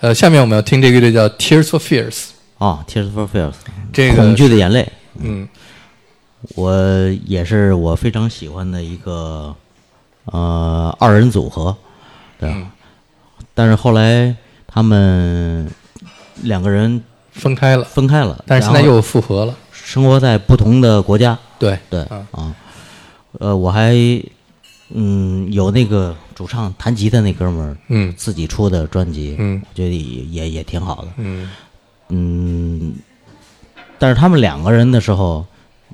呃，下面我们要听这个乐队叫 Tears for Fears。啊，Tears for Fears，这个恐惧的眼泪，嗯。我也是我非常喜欢的一个呃二人组合，对？嗯。但是后来他们两个人分开了，分开了，但是现在又复合了。生活在不同的国家，对，对啊啊，呃，我还嗯有那个主唱弹吉他那哥们儿嗯。自己出的专辑，嗯。我觉得也也也挺好的，嗯。嗯，但是他们两个人的时候，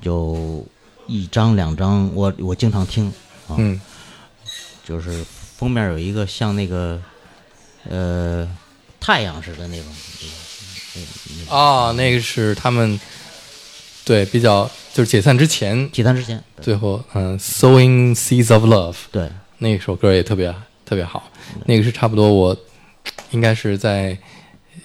有一张两张，我我经常听啊，嗯。就是封面有一个像那个呃太阳似的那种，啊，那个是他们对比较就是解散之前，解散之前，最后嗯，Sowing Seeds of Love 对那首歌也特别特别好，那个是差不多我应该是在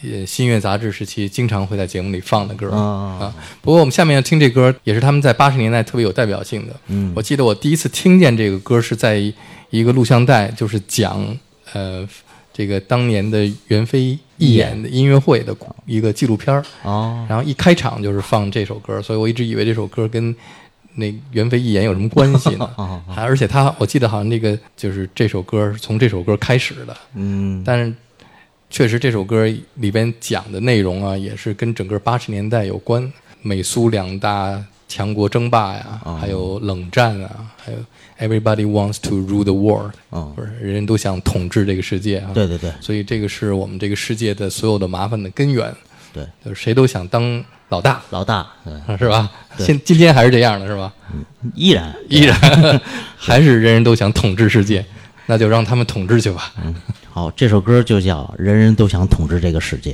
呃新月杂志时期经常会在节目里放的歌。啊啊。不过我们下面要听这歌，也是他们在八十年代特别有代表性的。嗯。我记得我第一次听见这个歌是在一个录像带，就是讲呃这个当年的袁飞义演的音乐会的一个纪录片儿，哦。然后一开场就是放这首歌，所以我一直以为这首歌跟那袁飞一言有什么关系呢？而且他我记得好像那个就是这首歌是从这首歌开始的，嗯但是确实这首歌里边讲的内容啊，也是跟整个八十年代有关，美苏两大强国争霸呀，哦还有冷战啊，还有 Everybody wants to rule the world，哦不是人人都想统治这个世界啊。对对对所以这个是我们这个世界的所有的麻烦的根源，对，就是谁都想当老大，老大对是吧？对现今天还是这样的，是吧？依然依然 还是人人都想统治世界，那就让他们统治去吧。好，这首歌就叫《人人都想统治这个世界》。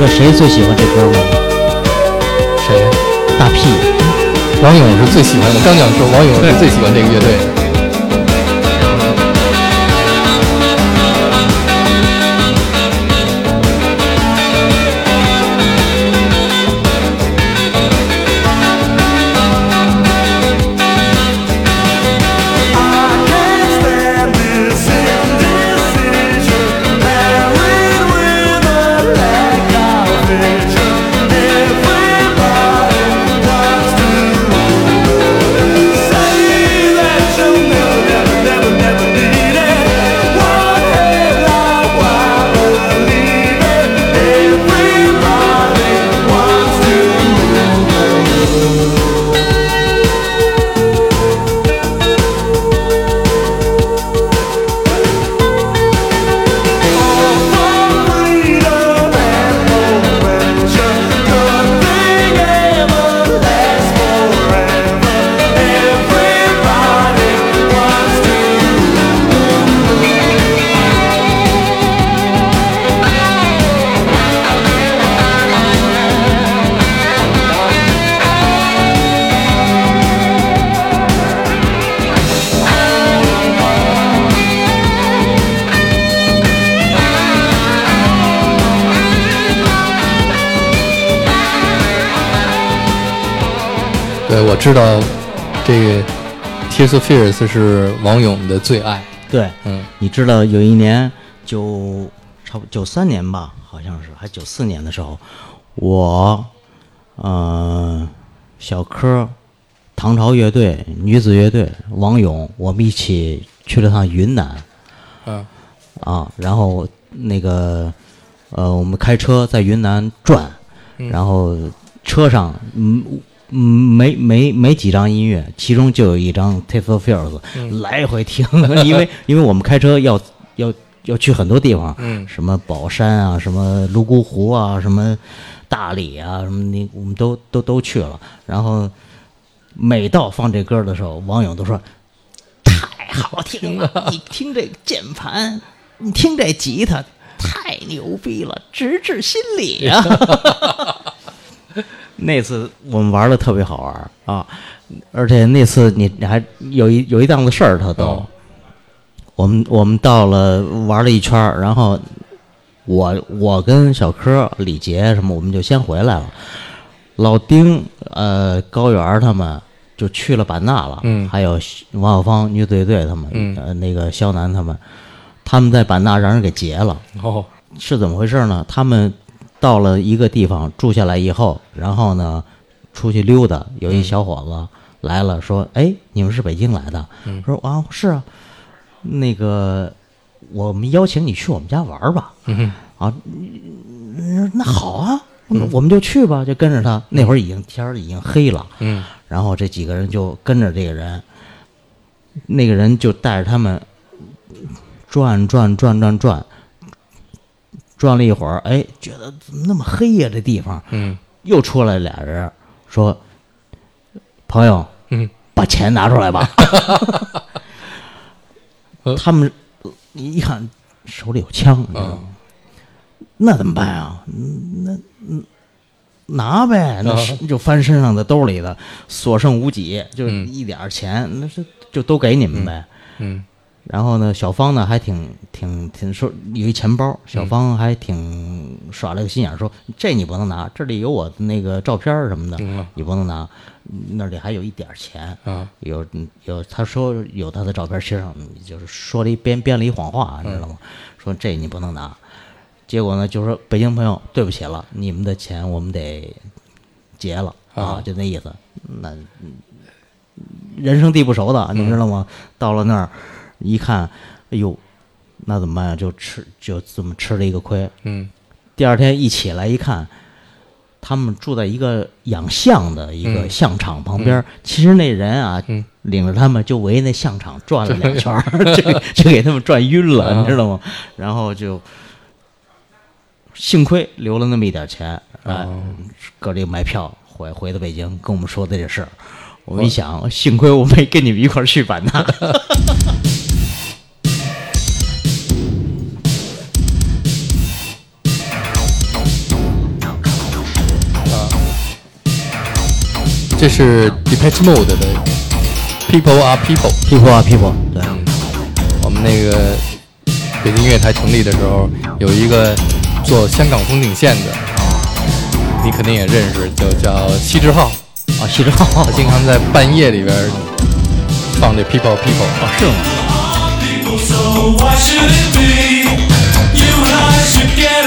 道谁最喜欢这歌吗？谁？大屁。王勇是最喜欢的，刚讲说王勇是最喜欢这个乐队知道这个 Tears of Fears 是王勇的最爱。对，嗯你知道有一年九差不九三年吧，好像是还九四年的时候，我呃小柯、唐朝乐队、女子乐队、王勇，我们一起去了趟云南嗯啊，然后那个呃我们开车在云南转，然后车上嗯。嗯，没没没几张音乐，其中就有一张《Taste of Fears》，来回听，因为因为我们开车要要要去很多地方，嗯什么宝山啊，什么泸沽湖啊，什么大理啊，什么那我们都都都去了。然后每到放这歌的时候，网友都说太好听了，你听这键盘，你听这吉他，太牛逼了，直至心里啊！那次我们玩的特别好玩啊，而且那次你你还有一有一档子事儿他都。哦我们我们到了玩了一圈儿，然后我我跟小柯、李杰什么，我们就先回来了。老丁、呃高原儿他们就去了版纳了，嗯还有王小芳女子乐队他们，嗯呃那个肖楠他们，他们在版纳让人给劫了。哦是怎么回事呢？他们到了一个地方住下来以后，然后呢出去溜达，有一小伙子来了，说：“哎，你们是北京来的？”说：“啊，是啊。”那个，我们邀请你去我们家玩吧。啊，嗯那好啊，我们就去吧，就跟着他。那会儿已经天儿已经黑了，嗯然后这几个人就跟着这个人，那个人就带着他们转转转转转，转了一会儿，哎，觉得怎么那么黑呀、这地方嗯又出来俩人说：“朋友，嗯把钱拿出来吧。呃”他们一看手里有枪，你知道吗？那怎么办啊？嗯那嗯，拿呗，那就翻身上的兜里的，所剩无几，就嗯一点儿钱，那是就都给你们呗。嗯然后呢，小芳呢还挺挺挺说有一钱包，小芳还挺耍了个心眼儿，说这你不能拿，这里有我的那个照片儿什么的，嗯你不能拿，那里还有一点钱，啊有有他说有他的照片儿，其实上就是说了一编编了一谎话，你知道吗？说这你不能拿，结果呢就说北京朋友对不起了，你们的钱我们得结了啊啊，就那意思。那嗯人生地不熟的，你知道吗？到了那儿一看，哎呦，那怎么办呀？就吃就这么吃了一个亏。嗯第二天一起来一看，他们住在一个养象的一个嗯象场旁边儿。其实那人啊，嗯领着他们就围那象场转了两圈儿，就 就给他们转晕了，啊你知道吗？然后就幸亏留了那么一点钱，哎，哦搁这买票回回到北京，跟我们说的这事儿。我们一想，幸亏我没跟你们一块儿去版纳。这是 Depeche Mode 的 People Are People。people Are people，对，我们那个北京音乐台成立的时候，有一个做香港风景线的，你肯定也认识，就叫西志浩。啊，西之浩他经常在半夜里边放这 People Are People。是吗？people, so why should it be? You and I should get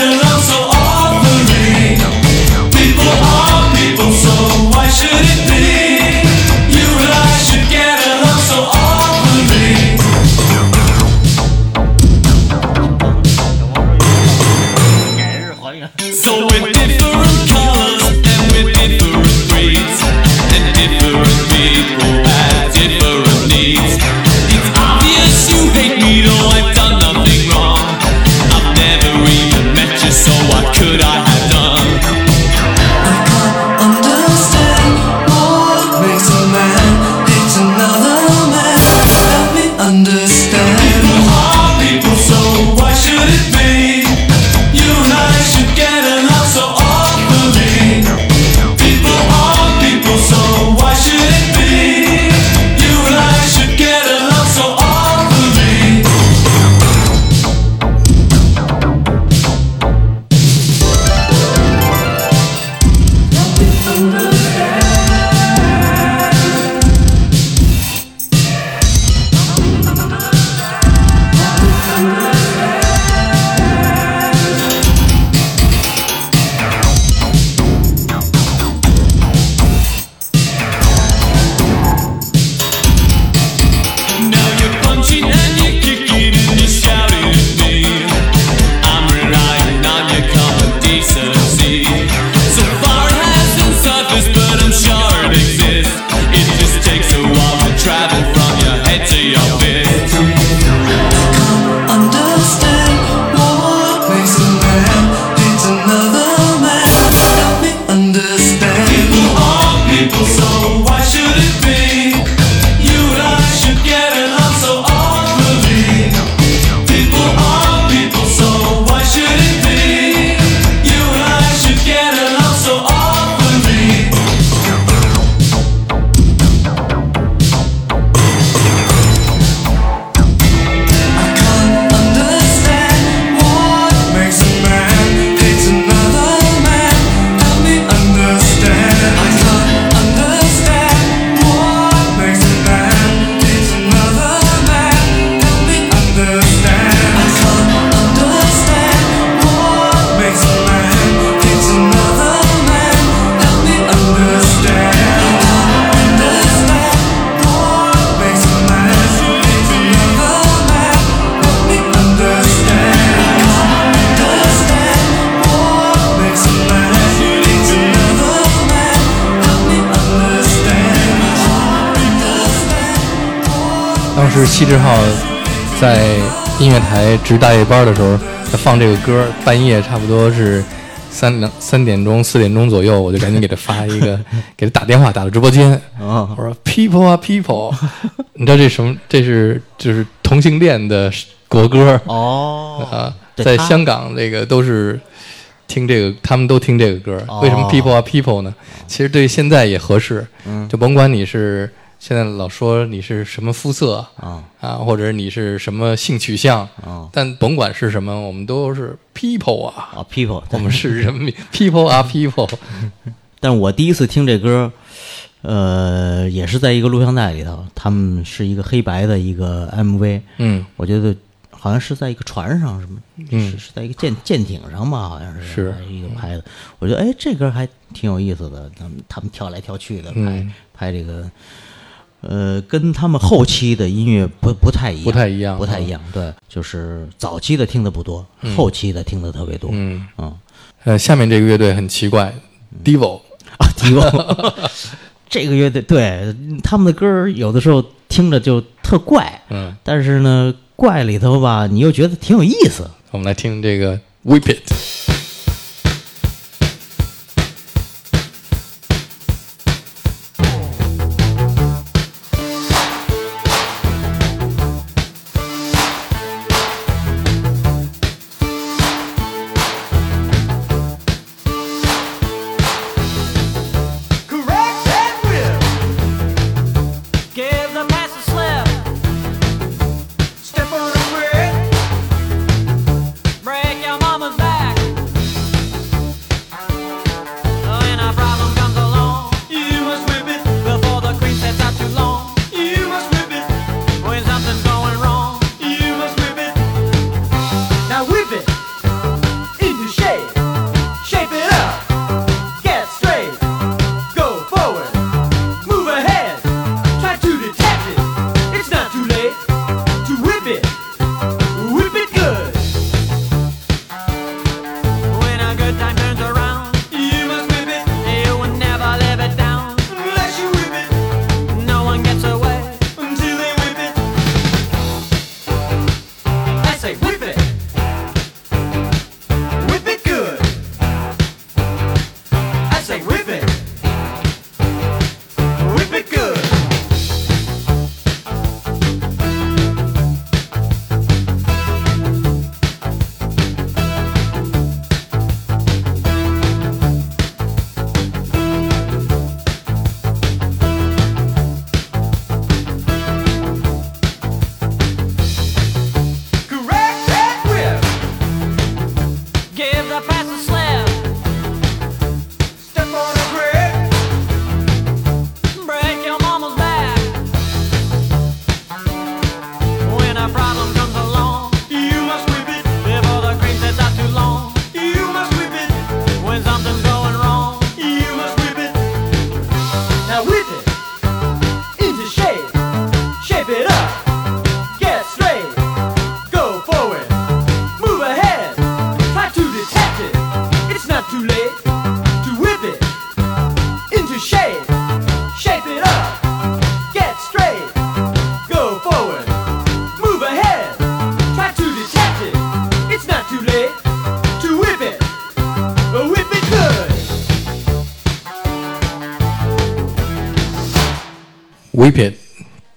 西志浩在音乐台值大夜班的时候，他放这个歌，半夜差不多是三两三点钟、四点钟左右，我就赶紧给他发一个，给他打电话，打到直播间。哦我说 “People 啊 People”，你知道这什么？这是就是同性恋的国歌哦啊，在香港这个都是听这个，他们都听这个歌。为什么哦 “People 啊 People” 呢？其实对现在也合适，嗯就甭管你是现在老说你是什么肤色啊啊，或者你是什么性取向，啊但甭管是什么，我们都是 people 啊，啊，people，我们是人民 people 啊 people。但是我第一次听这歌，呃，也是在一个录像带里头，他们是一个黑白的一个 MV，嗯，我觉得好像是在一个船上，什么，嗯是是在一个舰舰艇上吧，好像是是一个拍的。我觉得哎，这歌还挺有意思的，他们他们跳来跳去的拍、嗯拍这个，呃，跟他们后期的音乐不不太一样，不太一样不太一样。对，就是早期的听的不多，后期的听的特别多。嗯，嗯呃，下面这个乐队很奇怪，Devo 啊，Devo 这个乐队，对他们的歌有的时候听着就特怪，嗯，但是呢，怪里头吧，你又觉得挺有意思。我们来听这个 Whip It。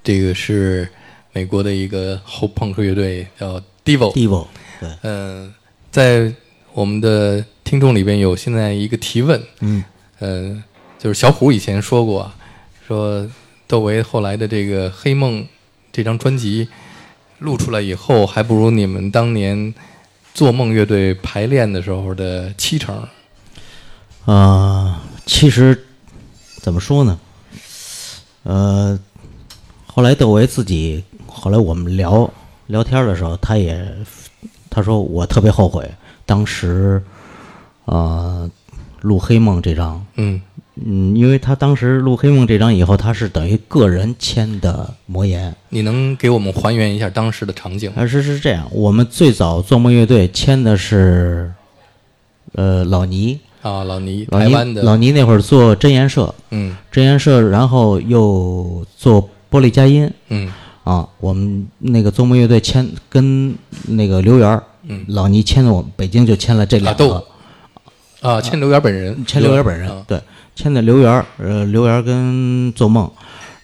这个是美国的一个后朋克乐队，叫 Devo。Devo，对，嗯、在我们的听众里边有现在一个提问，嗯，呃，就是小虎以前说过啊，说窦唯后来的这个《黑梦》这张专辑录出来以后，还不如你们当年做梦乐队排练的时候的七成。呃，其实怎么说呢？呃，后来窦唯自己，后来我们聊聊天的时候，他也他说我特别后悔当时，呃，录《黑梦》这张，嗯。嗯，因为他当时录《黑梦》这张以后，他是等于个人签的魔岩，你能给我们还原一下当时的场景吗？而是是这样，我们最早做梦乐队签的是，呃，老倪，啊，老倪，老倪台湾的，老倪那会儿做真言社，嗯。真言社，然后又做玻璃佳音，嗯。啊，我们那个宗梦乐队签跟那个刘源儿，老倪签的我们北京就签了这两个，啊，签刘源本人，签刘源本人，啊对，签的刘源儿，呃，刘源儿跟做梦，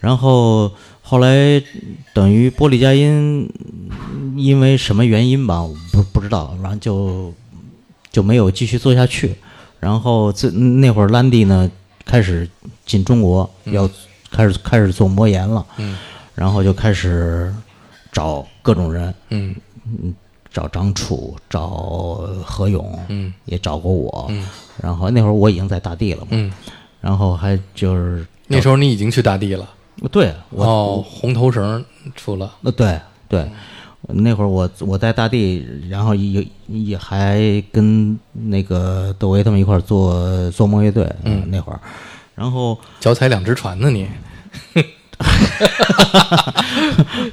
然后后来等于玻璃佳音嗯因为什么原因吧，我不不知道，然后就就没有继续做下去。然后这那会儿兰迪呢开始进中国，要开始开始做魔岩了，嗯。然后就开始找各种人，嗯。嗯找张楚，找何勇，嗯。也找过我。嗯。然后那会儿我已经在大地了嘛，嗯，然后还就是那时候你已经去大地了，对我，哦，红头绳出了，呃对对，那会儿我我在大地，然后也也还跟那个窦唯他们一块儿做做梦乐队，嗯，那会儿，然后脚踩两只船呢你，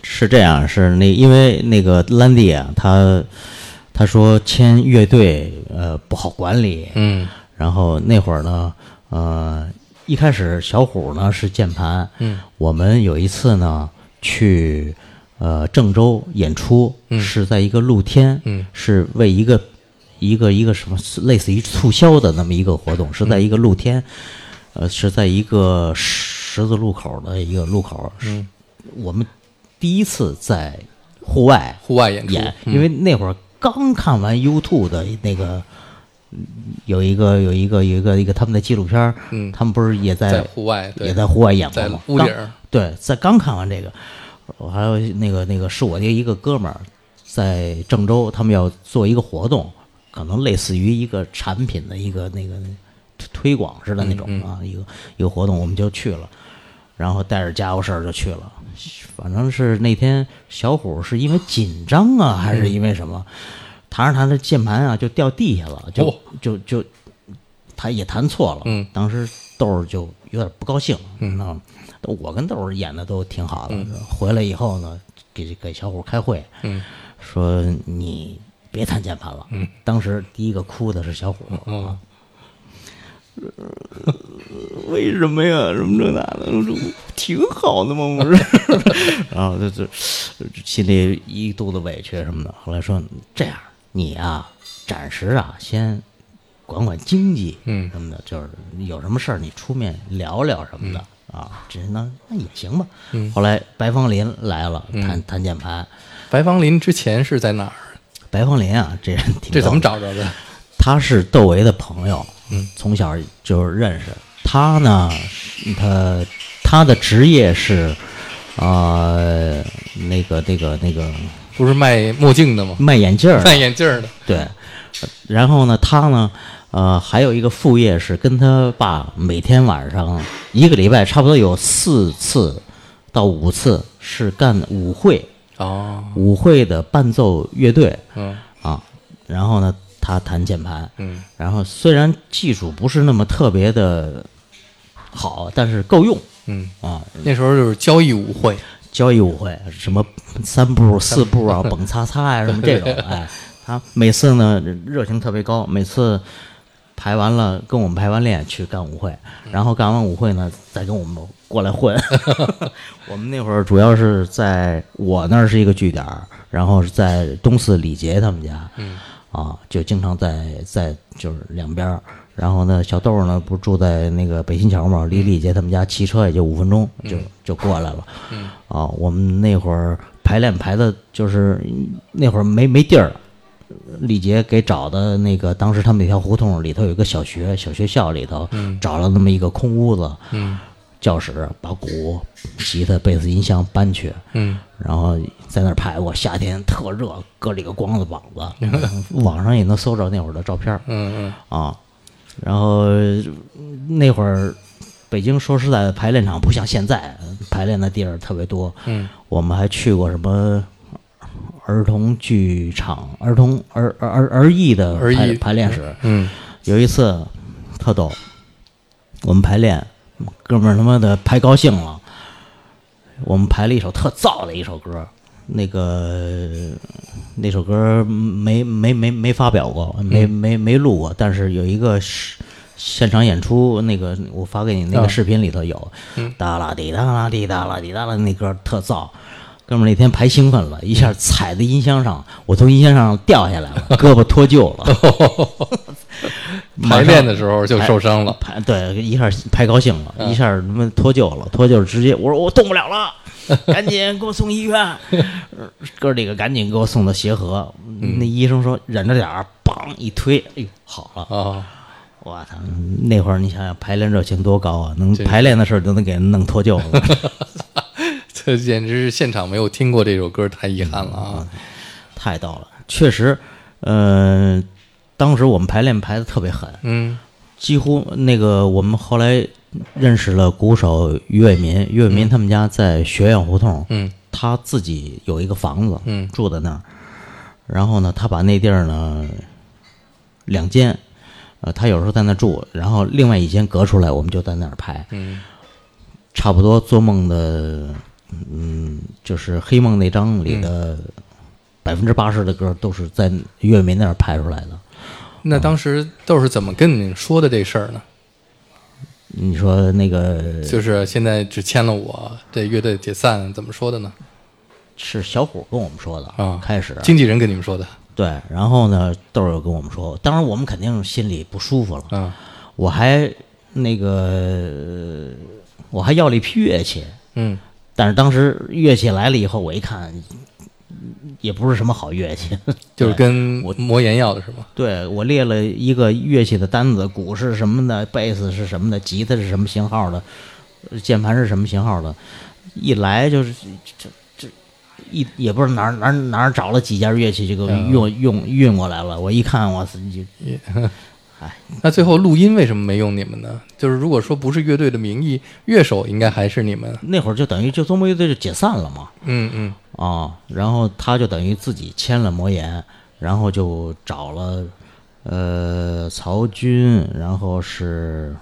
是这样，是那因为那个兰迪啊，他他说签乐队呃不好管理，嗯。然后那会儿呢，呃，一开始小虎呢是键盘，嗯，我们有一次呢去呃郑州演出，嗯。是在一个露天，嗯。是为一个一个一个什么类似于促销的那么一个活动，是在一个露天，呃，是在一个十字路口的一个路口，嗯，我们第一次在户外户外演因为那会儿刚看完 YouTube 的那个，嗯有一个有一个有一个一个他们的纪录片嗯。他们不是也在在户外也在户外演过吗？屋顶对，在刚看完这个，我还有那个那个是我的一个哥们儿在郑州，他们要做一个活动，可能类似于一个产品的一个那个推推广似的那种嗯啊，一个一个活动，我们就去了，然后带着家伙事儿就去了。反正是那天小虎是因为紧张啊，还是因为什么，弹着弹着键盘啊就掉地下了，就、哦就就他也弹错了。嗯当时豆儿就有点不高兴，嗯？我跟豆儿演的都挺好的，回来以后呢，给给小虎开会，嗯说你别弹键盘了。嗯，当时第一个哭的是小虎。嗯 为什么呀？什么这那的，我说挺好的嘛，不是？然后就就心里一肚子委屈什么的。后来说这样，你啊，暂时啊，先管管经济，嗯什么的，就是有什么事儿你出面聊聊什么的、啊。这那那也行吧。嗯后来白芳林来了，嗯弹弹键盘。白芳林之前是在哪儿？白芳林啊，这人挺这怎么找着的？他是窦唯的朋友，嗯，从小就认识。他呢，他他的职业是，呃，那个那个那个不是卖墨镜的吗？卖眼镜儿的，卖眼镜儿的。对。然后呢，他呢，呃，还有一个副业是跟他爸每天晚上一个礼拜差不多有四次到五次是干舞会，哦，舞会的伴奏乐队嗯啊。然后呢，他弹键盘，嗯然后虽然技术不是那么特别的好，但是够用嗯，啊。那时候就是交谊舞会。交谊舞会什么三步四步啊，蹦擦擦呀、什么这种，哎，他每次呢热情特别高，每次排完了跟我们排完练去干舞会，然后干完舞会呢再跟我们过来混。我们那会儿主要是在我那儿是一个据点，然后是在东四李杰他们家，嗯啊，就经常在在就是两边儿。然后呢，小豆儿呢不是住在那个北新桥嘛，离李杰他们家骑车也就五分钟就、就过来了。嗯啊，我们那会儿排练排的就是那会儿没没地儿，李杰给找的那个，当时他们那条胡同里头有一个小学，小学校里头、找了那么一个空屋子，嗯教室把鼓、吉他、贝斯、音箱搬去，嗯然后在那儿排过。夏天特热，搁里个光子膀子，网上也能搜着那会儿的照片啊。然后那会儿北京说实在的，排练场不像现在，排练的地儿特别多。嗯我们还去过什么儿童剧场、儿童儿儿儿儿艺的排排练室。嗯有一次特逗，我们排练，哥们儿他妈的排高兴了，我们排了一首特燥的一首歌，那个那首歌没没没没发表过，没没没录过，但是有一个是现场演出，那个我发给你那啊个视频里头有，嗯哒啦滴哒啦滴哒啦滴哒啦，那歌特燥。哥们儿那天排兴奋了，一下踩在音箱上，我从音箱上掉下来了，胳膊脱臼了。排练的时候就受伤了。排对，一下排高兴了，一下他妈脱臼了，脱臼直接我说我动不了了，赶紧给我送医院。呃 哥几个赶紧给我送到协和，那医生说忍着点儿，梆一推，哎呦好了。啊，我操！那会儿你想想排练热情多高啊，能排练的事儿都能给人弄脱臼了。这简直是现场没有听过这首歌，太遗憾了啊！太逗了，确实，呃，当时我们排练排的特别狠，嗯几乎那个我们后来认识了鼓手于伟民，于伟民他们家在学院胡同，嗯。他自己有一个房子，嗯。住在那儿，然后呢，他把那地儿呢两间，呃，他有时候在那住，然后另外一间隔出来，我们就在那儿拍，嗯。差不多做梦的，嗯，就是《黑梦》那张里的百分之八十的歌都是在于伟民那儿拍出来的。那当时都是怎么跟你说的这事儿呢？你说那个就是现在只签了我，这乐队解散，怎么说的呢？是小虎跟我们说的啊开始经纪人跟你们说的对，然后呢，豆儿又跟我们说，当然我们肯定心里不舒服了。啊？我还那个，我还要了一批乐器，嗯但是当时乐器来了以后，我一看，也不是什么好乐器。就是跟我魔岩要的是吗？对我列了一个乐器的单子，鼓是什么的，贝斯是什么的，吉他是什么型号的，呃键盘是什么型号的，一来就是这这一也不知道哪儿哪儿哪儿找了几件乐器，这个嗯用用运过来了。我一看，我操，就那最后录音为什么没用你们呢？就是如果说不是乐队的名义，乐手应该还是你们。那会儿就等于就中国乐队就解散了嘛。嗯嗯。啊，然后他就等于自己签了魔岩，然后就找了呃曹军，然后是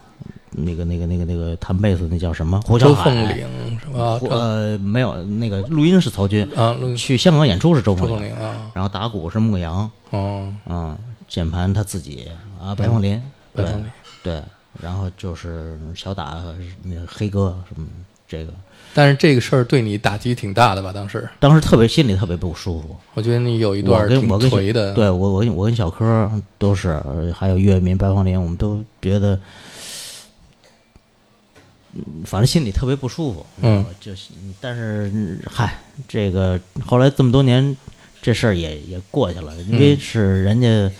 那个那个那个那个弹贝斯那叫什么？胡小海。周凤岭是吧？呃没有那个录音是曹军，啊，录去香港演出是周周凤岭，啊，然后打鼓是牧羊哦，啊，键盘他自己啊白凤林，对白凤林对，然后就是小打那个黑哥什么这个，但是这个事儿对你打击挺大的吧？当时当时特别心里特别不舒服。我觉得你有一段挺颓的，对我我跟我跟小柯都是，呃还有岳民、白凤林，我们都觉得，嗯反正心里特别不舒服。嗯，就是，但是嗯嗨，这个后来这么多年，这事儿也也过去了，因为是人家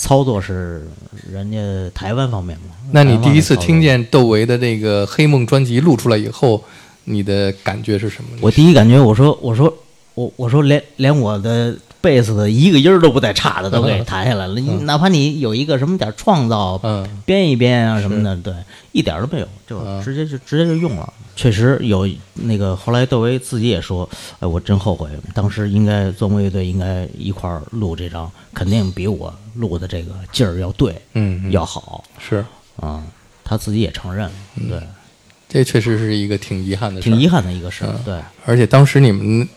操作是人家台湾方面嘛。那你第一次听见窦唯的这个《黑梦》专辑录出来以后，你的感觉是什么？我第一感觉，我说我说我我说连连我的贝斯的一个音儿都不带差的都给弹下来了，你哪怕你有一个什么点儿创造，嗯编一编啊什么的，对，一点儿都没有，就嗯直接就直接就用了。确实有那个后来窦唯自己也说，哎，我真后悔，当时应该做梦乐队应该一块儿录这张，肯定比我录的这个劲儿要对，嗯，嗯要好是，啊。他自己也承认，对，这确实是一个挺遗憾的。挺遗憾的一个事儿，对。而且当时你们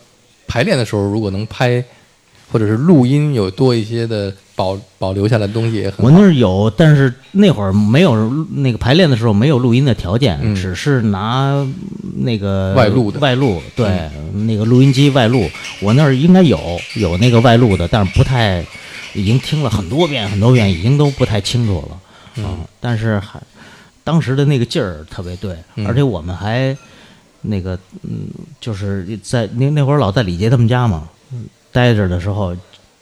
排练的时候，如果能拍或者是录音有多一些的保保留下来的东西也很我。那儿有，但是那会儿没有那个排练的时候没有录音的条件，嗯只是拿那个外录的嗯外录，对，那个录音机外录。我那儿应该有有那个外录的，但是不太，已经听了很多遍很多遍，已经都不太清楚了嗯啊。但是还当时的那个劲儿特别对，嗯而且我们还那个嗯，就是在那那会儿老在李杰他们家嘛，嗯待着的时候，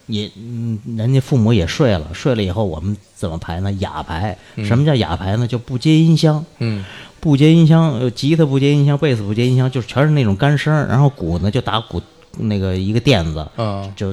也嗯，人家父母也睡了，睡了以后我们怎么排呢？哑排。什么叫哑排呢？就不接音箱，嗯不接音箱，呃，吉他不接音箱，贝斯不接音箱，就是全是那种干声儿。然后鼓呢就打鼓那个一个垫子，嗯，就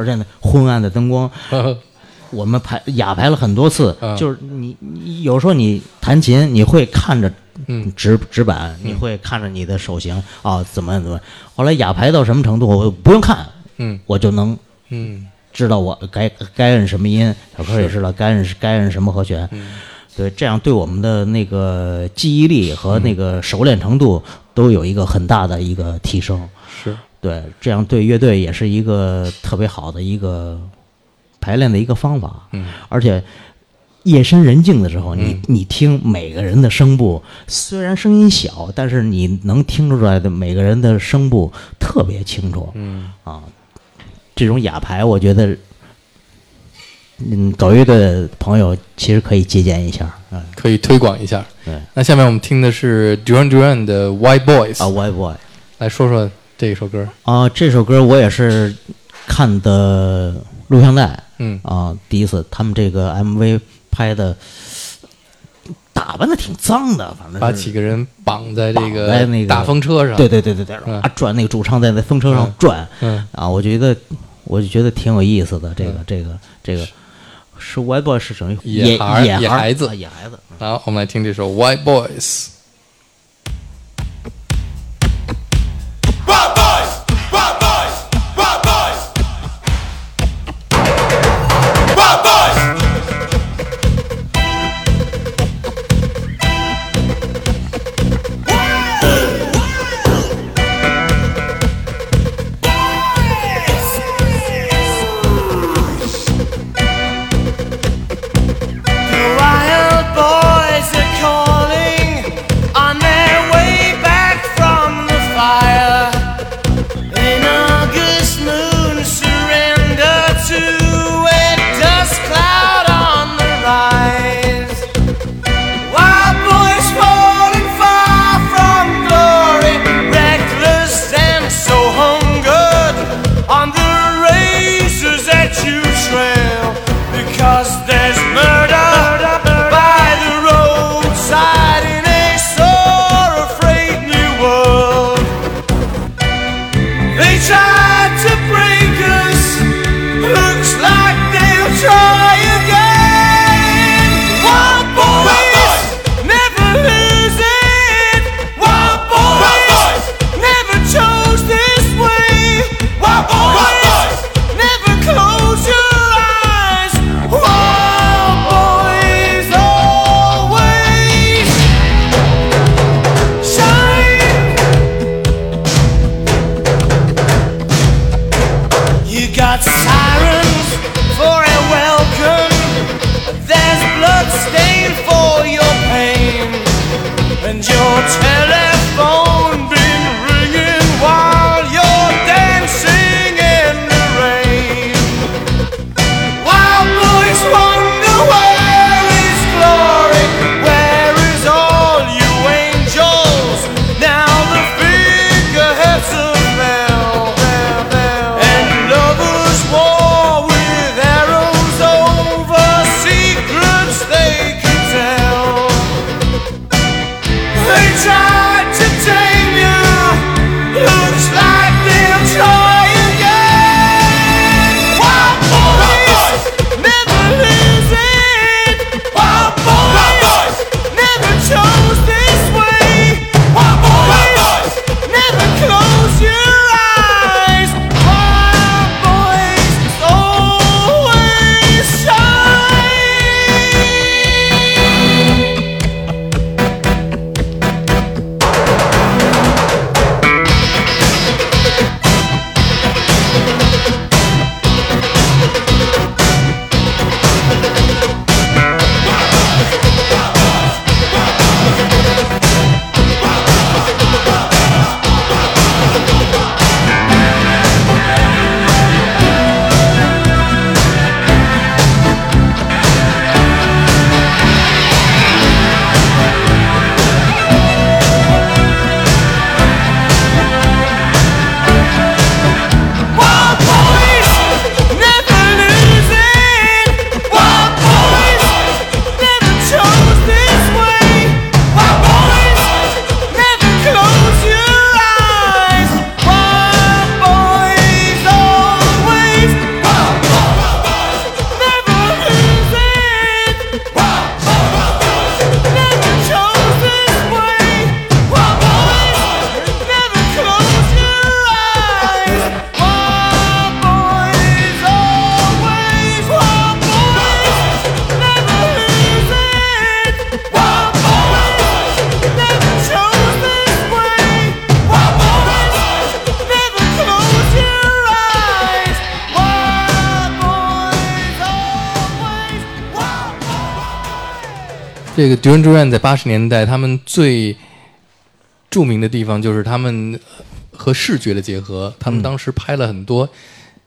而且呢昏暗的灯光，我们排哑排了很多次，嗯就是你你有时候你弹琴，你会看着嗯纸纸板，你会看着你的手型啊、怎么怎么。后来哑排到什么程度，我不用看，嗯我就能嗯知道我该该摁什么音，小柯也知道该摁该摁什么和弦。嗯对，这样对我们的那个记忆力和那个熟练程度都有一个很大的一个提升。是对，这样对乐队也是一个特别好的一个排练的一个方法。嗯而且夜深人静的时候，你你听每个人的声部，虽然声音小，但是你能听出来的每个人的声部特别清楚。嗯啊，这种哑排，我觉得，嗯，搞乐队的朋友其实可以借鉴一下。嗯可以推广一下。对那下面我们听的是 Duran Duran 的 White Boys，、啊，White Boy 来说说这一首歌。啊，这首歌我也是看的录像带。嗯。啊，第一次他们这个 MV 拍的，打扮的挺脏的，反正把几个人绑在这个在那个大风车上，对对对对对，嗯。啊转那个主唱在那风车上转，嗯。啊，我觉得我就觉得挺有意思的，这个这个这个。是 White Boy 是等于野孩野孩儿野孩子。啊野孩子，好，我们来听这首 White Boys。这个 Duran Duran 在八十年代，他们最著名的地方就是他们和视觉的结合。他们当时拍了很多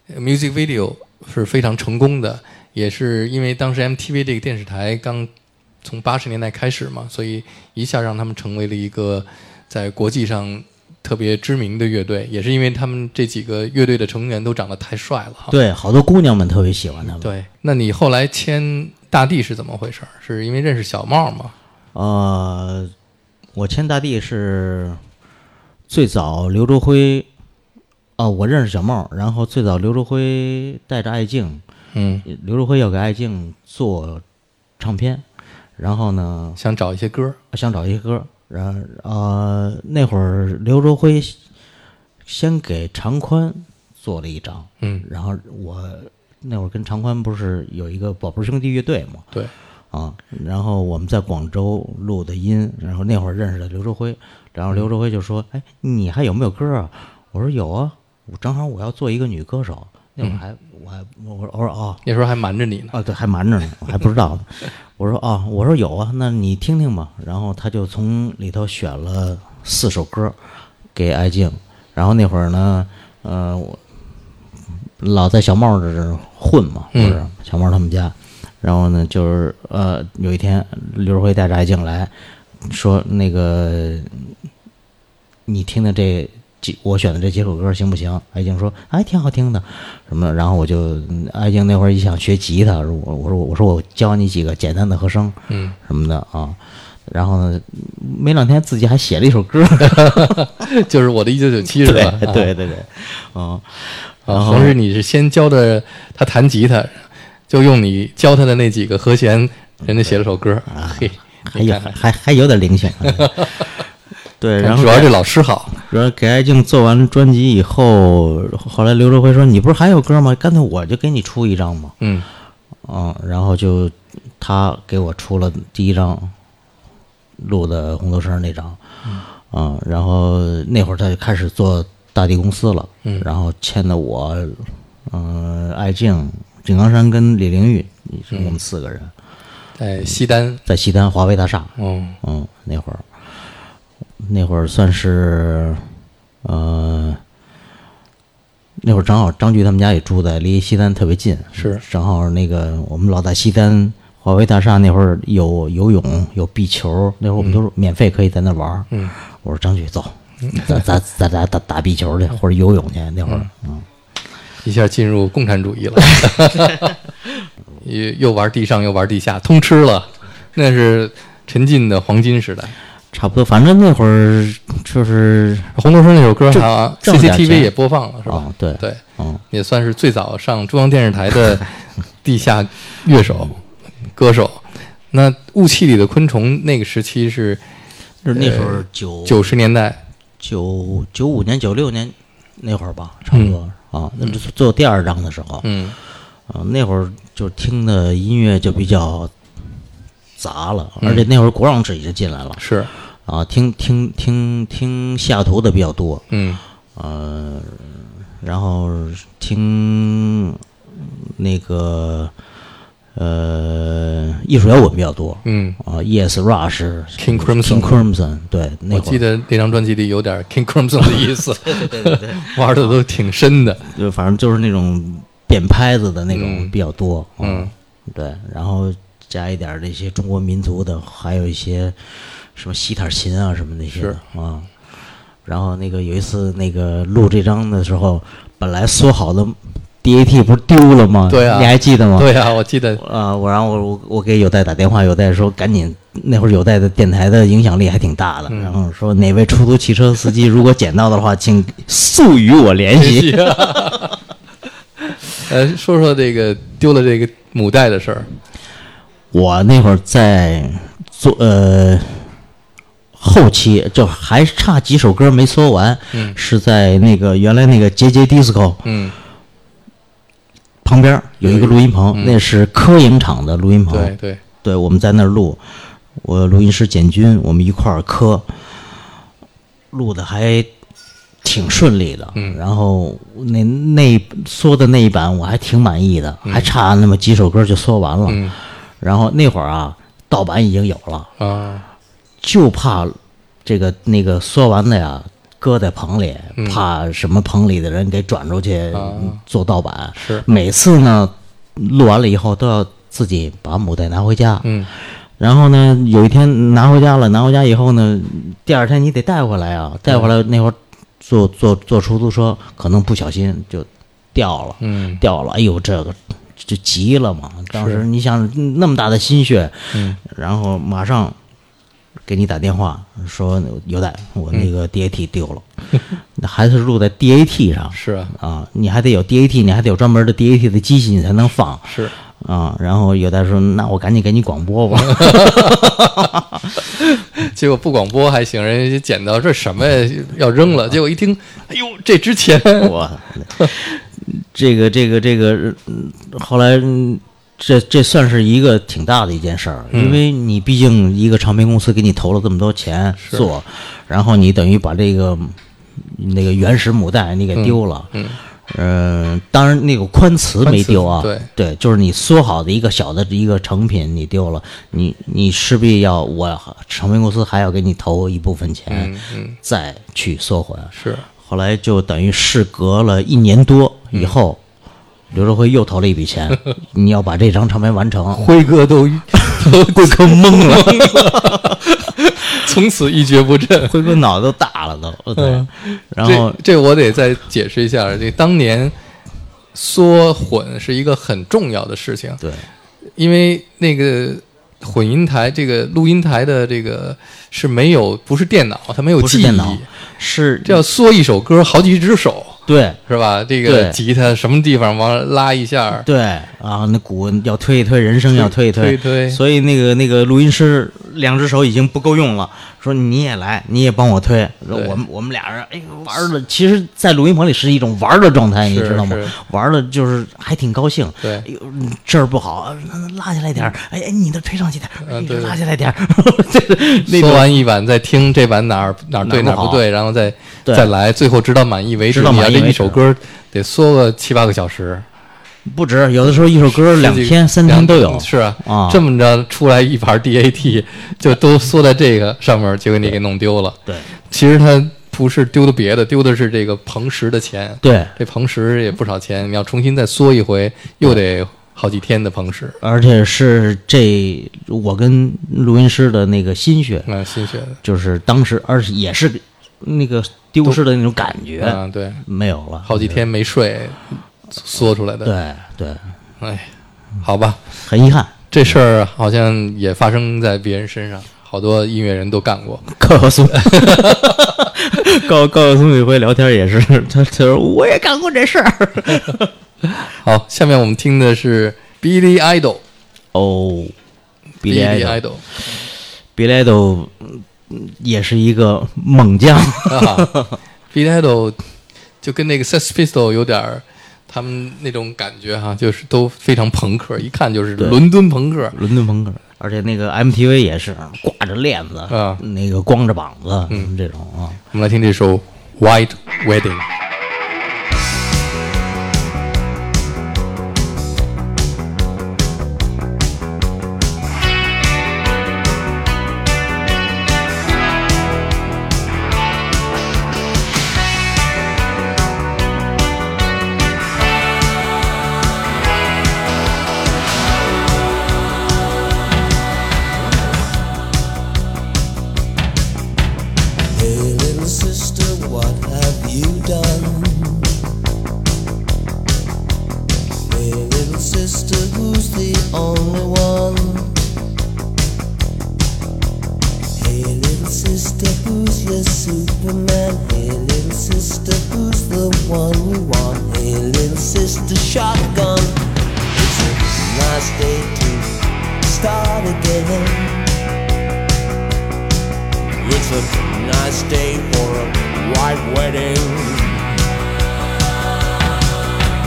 呃 music video 是非常成功的，也是因为当时 MTV 这个电视台刚从八十年代开始嘛，所以一下让他们成为了一个在国际上特别知名的乐队。也是因为他们这几个乐队的成员都长得太帅了哈。对，好多姑娘们特别喜欢他们。对，那你后来签大地是怎么回事儿？是因为认识小茂吗？呃，我签大地是最早刘卓辉，哦，我认识小茂，然后最早刘卓辉带着爱静，嗯，刘卓辉要给爱静做唱片，然后呢，想找一些歌儿。想找一些歌，然后呃那会儿刘卓辉先给常宽做了一张，嗯，然后我那会儿跟常宽不是有一个宝贝兄弟乐队嘛，对，啊，然后我们在广州录的音，然后那会儿认识的刘卓辉，然后刘卓辉就说：“哎，你还有没有歌啊？”我说：“有啊，我正好我要做一个女歌手。”那会儿还我还我我说哦那时候还瞒着你呢。啊对，还瞒着呢，我还不知道呢。我说啊，我说有啊，那你听听吧。然后他就从里头选了四首歌给艾静，然后那会儿呢，呃，我老在小茂这儿混嘛，不是、小茂他们家。然后呢，就是呃，有一天刘辉带着艾静来说，那个你听听这几我选的这几首歌行不行？艾静说哎，挺好听的，什么的。然后我就嗯艾静那会儿一想学吉他，我我说我说我教你几个简单的和声，嗯，什么的啊。然后呢，没两天自己还写了一首歌 就是我的一九九七是对吧？对对对，嗯，然啊，后同时你是先教的他弹吉他，就用你教他的那几个和弦，人家写了首歌。嘿，还有还还还有点灵性。对，然后主要这老师好。主要给艾静做完专辑以后，后来刘哲辉说：“你不是还有歌吗？干脆我就给你出一张嘛。嗯，”嗯，然后就他给我出了第一张录的红头绳那张，嗯，然后那会儿他就开始做大地公司了，嗯然后签的我，嗯、艾静、井冈山跟李玲玉，我们四个人、在西单。在西单华为大厦，嗯嗯，那会儿，那会儿算是，呃，那会儿正好张炬他们家也住在离西单特别近，是。正好那个我们老在西单华为大厦那会儿有游泳有壁球，那会儿我们都是免费可以在那玩儿。嗯，我说张局走，咱咱咱咱打打壁球去或者游泳去那会儿，嗯，一下进入共产主义了，又又玩地上又玩地下，通吃了，那是沉浸的黄金时代。差不多，反正那会儿就是红头绳那首歌好像 CCTV 也播放了，是吧？啊，对。对，嗯，也算是最早上中央电视台的 地下乐手、歌手。那雾气里的昆虫那个时期是就是那时候九九十年代，九九五年、九六年那会儿吧，差不多、啊。那是做第二章的时候，嗯。啊，那会儿就听的音乐就比较杂了，而且那会儿国壤制已经进来了。是，啊，听听听听西雅图的比较多，嗯。呃，然后听那个呃艺术摇滚比较多。嗯。啊，Yes Rush、King Crimson King Crimson，对，那我记得那张专辑里有点 King Crimson 的意思，对对对对，玩的都挺深的，就反正就是那种扁拍子的那种嗯。比较多，嗯，对，然后加一点儿这些中国民族的，还有一些什么西塔琴啊什么那些的啊。然后那个有一次那个录这张的时候，本来说好的 DAT 不是丢了吗？对啊你还记得吗？对啊、我记得啊，我然后我我我给有代打电话，有代说赶紧，那会儿有代的电台的影响力还挺大的，嗯然后说哪位出租汽车司机如果捡到的话，请速与我联系。呃，说说这个丢了这个母带的事儿，我那会儿在做呃后期，就还差几首歌没说完，嗯。是在那个原来那个 JJ Disco 嗯，旁边有一个录音棚，那是科影厂的录音棚。对对，对，我们在那儿录，我录音师简军，我们一块儿磕，录的还挺顺利的。嗯。然后那那说的那一版我还挺满意的，还差那么几首歌就说完了。嗯然后那会儿啊，盗版已经有了，啊，就怕这个那个缩完的呀。搁在棚里，怕什么棚里的人给转出去啊做盗版。是每次呢，录完了以后都要自己把母带拿回家。嗯然后呢，有一天拿回家了，拿回家以后呢，第二天你得带回来啊，带回来那会儿坐坐坐出租车，可能不小心就掉了，嗯掉了，哎呦，这个就急了嘛。当时你想那么大的心血，嗯。然后马上给你打电话说有带，我那嗯。个 DAT 丢了，那还是录在 DAT 上。是啊。啊，你还得有 DAT，你还得有专门的 DAT 的机器，你才能放。是，啊，然后有的说，那我赶紧给你广播吧。结果不广播还行，人家捡到这什么呀要扔了，结果一听，哎呦，这值钱，我这个这个这个，嗯后来嗯这这算是一个挺大的一件事儿，因为你毕竟一个唱片公司给你投了这么多钱做，然后你等于把这个那个原始母带你给丢了。嗯嗯，当然那个宽磁没丢啊，对对，就是你缩好的一个小的一个成品你丢了，你你势必要我唱片公司还要给你投一部分钱，嗯嗯再去缩回来。是，后来就等于事隔了一年多以后，刘德辉又投了一笔钱，你要把这张唱片完成。辉哥都 都都懵了，从此一蹶不振。辉哥脑子都大了都，对。嗯，然后这这我得再解释一下，这当年缩混是一个很重要的事情，对。因为那个混音台这个录音台的这个是没有不是电脑，它没有记忆，不是电脑是这要缩一首歌好几只手对是吧？这个吉他什么地方往拉一下，对啊，那鼓要推一推，人声要推一推。推推。所以那个那个录音师两只手已经不够用了，说你也来，你也帮我推。说我们我们俩人哎玩的，其实，在录音棚里是一种玩的状态，你知道吗？玩的就是还挺高兴。对。哎呦嗯这儿不好，拉下来点儿，哎哎，你的推上去点儿，拉下来点儿，这 个那种缩完一版再听这版哪儿哪儿对哪儿不对，然后再再来，最后直到满意为止。你要这一首歌得缩个七八个小时，不止，有的时候一首歌两天三天都有。是啊，啊这么着出来一盘 DAT，就都缩在这个上面，结果你给弄丢了。对其实它不是丢的别的，丢的是这个彭石的钱。对，这彭石也不少钱，你要重新再缩一回，又得好几天的棚石。而且是这我跟录音师的那个心血，啊，心血的，就是当时，而且也是那个丢失的那种感觉、啊，对，没有了，好几天没睡，缩出来的。，对对，哎，好吧，很遗憾。这事儿好像也发生在别人身上，好多音乐人都干过。高晓松，高高晓松有一回聊天也是，他他说我也干过这事儿。好，下面我们听的是 Billy Idol。哦，Billy Idol，Billy Idol 也是一个猛将，啊，Billy Idol 就跟那个 Sex Pistol 有点儿，他们那种感觉哈，就是都非常朋克，一看就是伦敦朋克。伦敦朋克，而且那个 MTV 也是挂着链子，啊那个光着膀子，嗯，这种啊。我们来听这首《White Wedding》。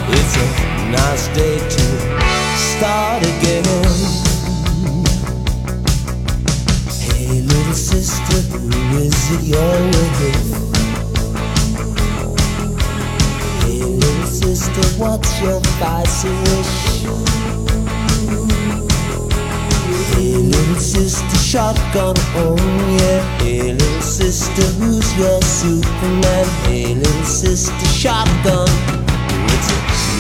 It's a nice day to start again. Hey, little sister, who is it you're with? Hey, little sister, what's your spicy wish? Hey, little little sister shotgun, oh yeah. Hey, little sister, who's your Superman? Hey, little sister shotgun.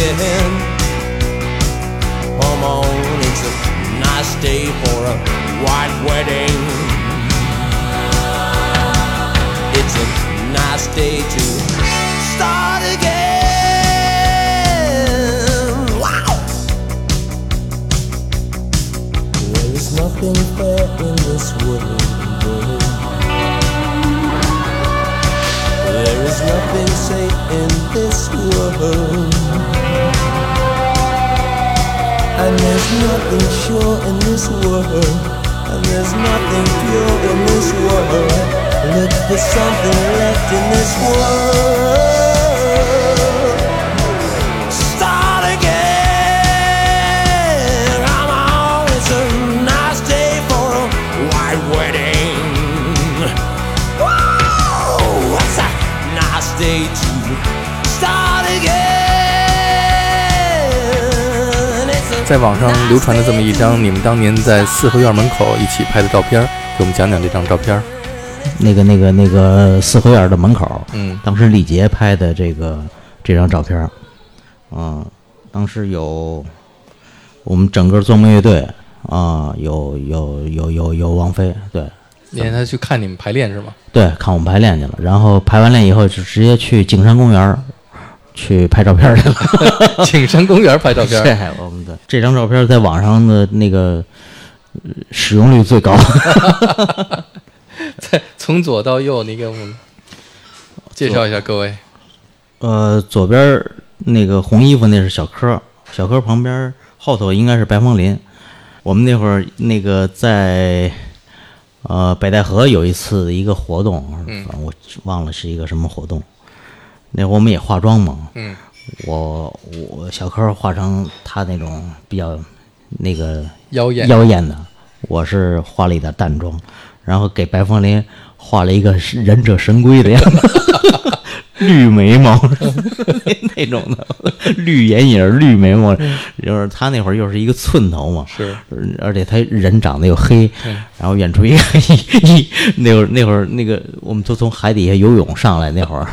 again. Come on, it's a nice day for a white wedding. It's a nice day to this world. And there's nothing pure in this world. Look for something left in this world. 在网上流传的这么一张你们当年在四合院门口一起拍的照片，给我们讲讲这张照片。那个那个那个四合院的门口，嗯当时李杰拍的这个这张照片儿，啊、当时有我们整个做梦乐队啊、有有有有有王菲，对那天他去看你们排练是吗？对，看我们排练去了，然后排完练以后就直接去景山公园去拍照片去了。景山公园拍照片我们的这张照片在网上的那个呃使用率最高。在从左到右，你给我们介绍一下各位。呃，左边那个红衣服那是小柯，小柯旁边后头应该是白芳林。我们那会儿那个在呃北戴河有一次一个活动，嗯我忘了是一个什么活动。那会我们也化妆嘛，嗯，我我小柯化成他那种比较那个妖艳妖艳的，我是化了一点淡妆，然后给白凤林画了一个忍者神龟的样子，绿眉毛 那种的，绿眼影、绿眉毛，就是他那会儿又是一个寸头嘛，是，而且他人长得又黑，然后远处一看 一一那会儿那会儿那个我们都从海底下游泳上来那会儿。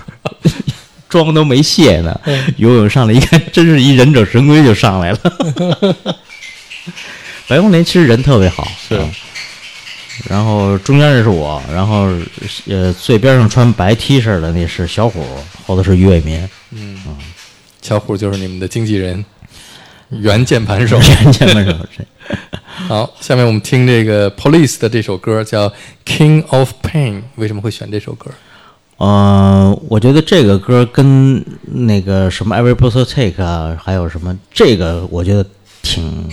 妆都没卸呢，游泳上来一看，真是一忍者神龟就上来了。白凤林其实人特别好，是嗯然后中间这是我，然后呃最边上穿白 T 恤的那是小虎，后头是于伟民，嗯小虎就是你们的经纪人，原键盘手。原键盘手？好，下面我们听这个 Police 的这首歌叫《King of Pain》，为什么会选这首歌？呃，我觉得这个歌跟那个什么 Every Breath You Take 啊，还有什么这个，我觉得挺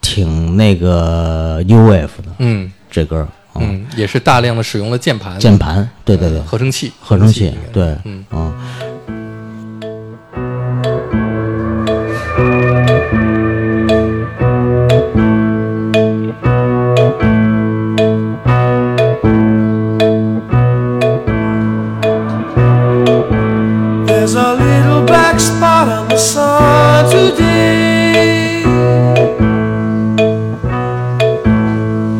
挺那个 UF 的嗯。这歌，啊嗯，也是大量的使用了键盘、键盘，对对对，合成器、合成器，对，嗯。嗯。There's a little black spot on the sun today.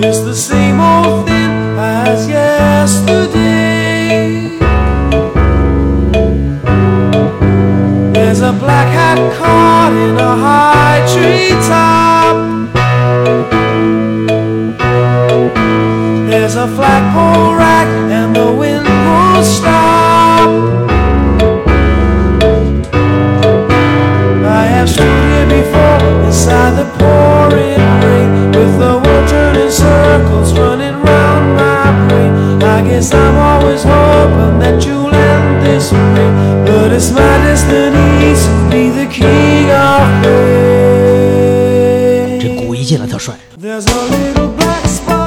It's the same old thing as yesterday. There's a black hat caught in a high tree top. There's a flagpole rack before inside the pouring rain with the world turning circles running round my brain. I guess I'm always hoping that you'll end this way, but it's my destiny to be the king of 这 pain. 鼓一进来特帅。 There's a little black spot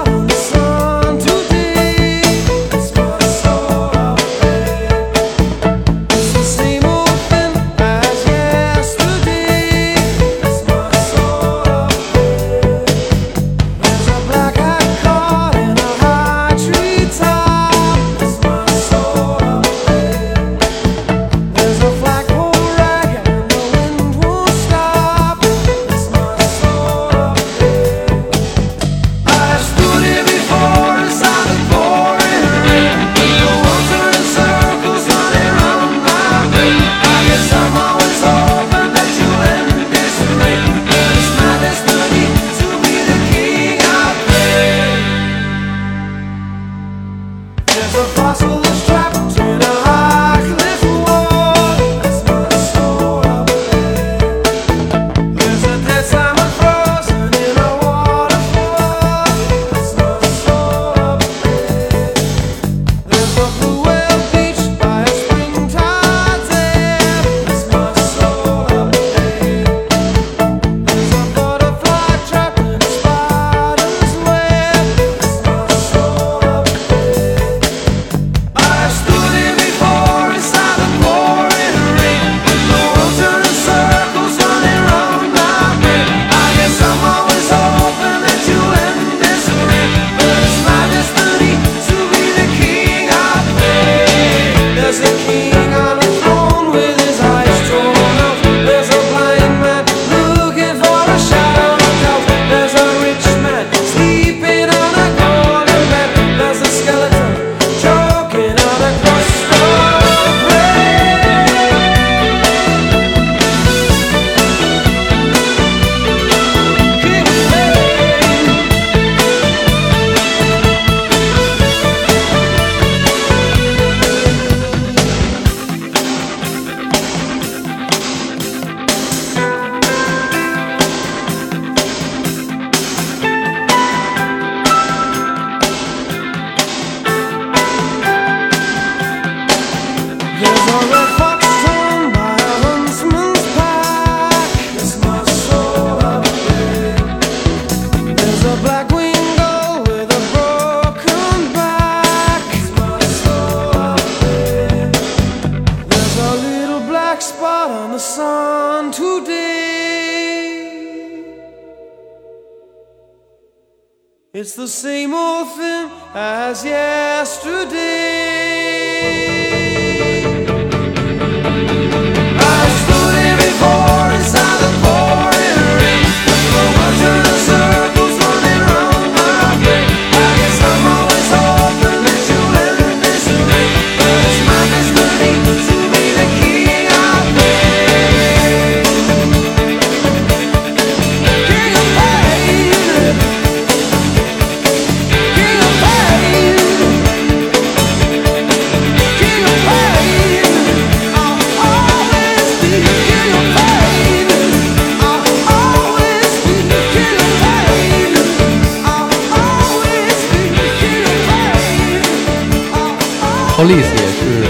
Police 也是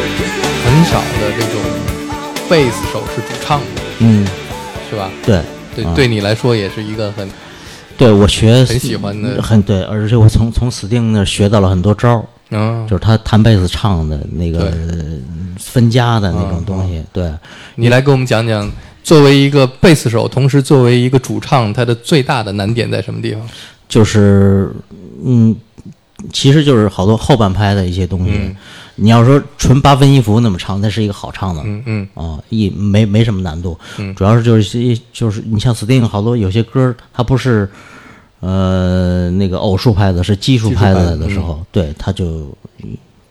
很少的这种贝斯手是主唱的，嗯，是吧？对，对，啊对你来说也是一个很对我学很喜欢的很对，而且我从从 Sting 那儿学到了很多招儿，嗯就，是他弹贝斯唱的那个分家的那种嗯东西。对，你来给我们讲讲，作为一个贝斯手，同时作为一个主唱，他的最大的难点在什么地方？就是嗯，其实就是好多后半拍的一些东西。嗯你要说纯八分音符那么唱，那是一个好唱的。嗯嗯。啊，一没没什么难度，嗯。主要是就是一就是你像 Sting 好多有些歌，它不是呃那个偶数拍的，是奇数拍的的时候，对，它就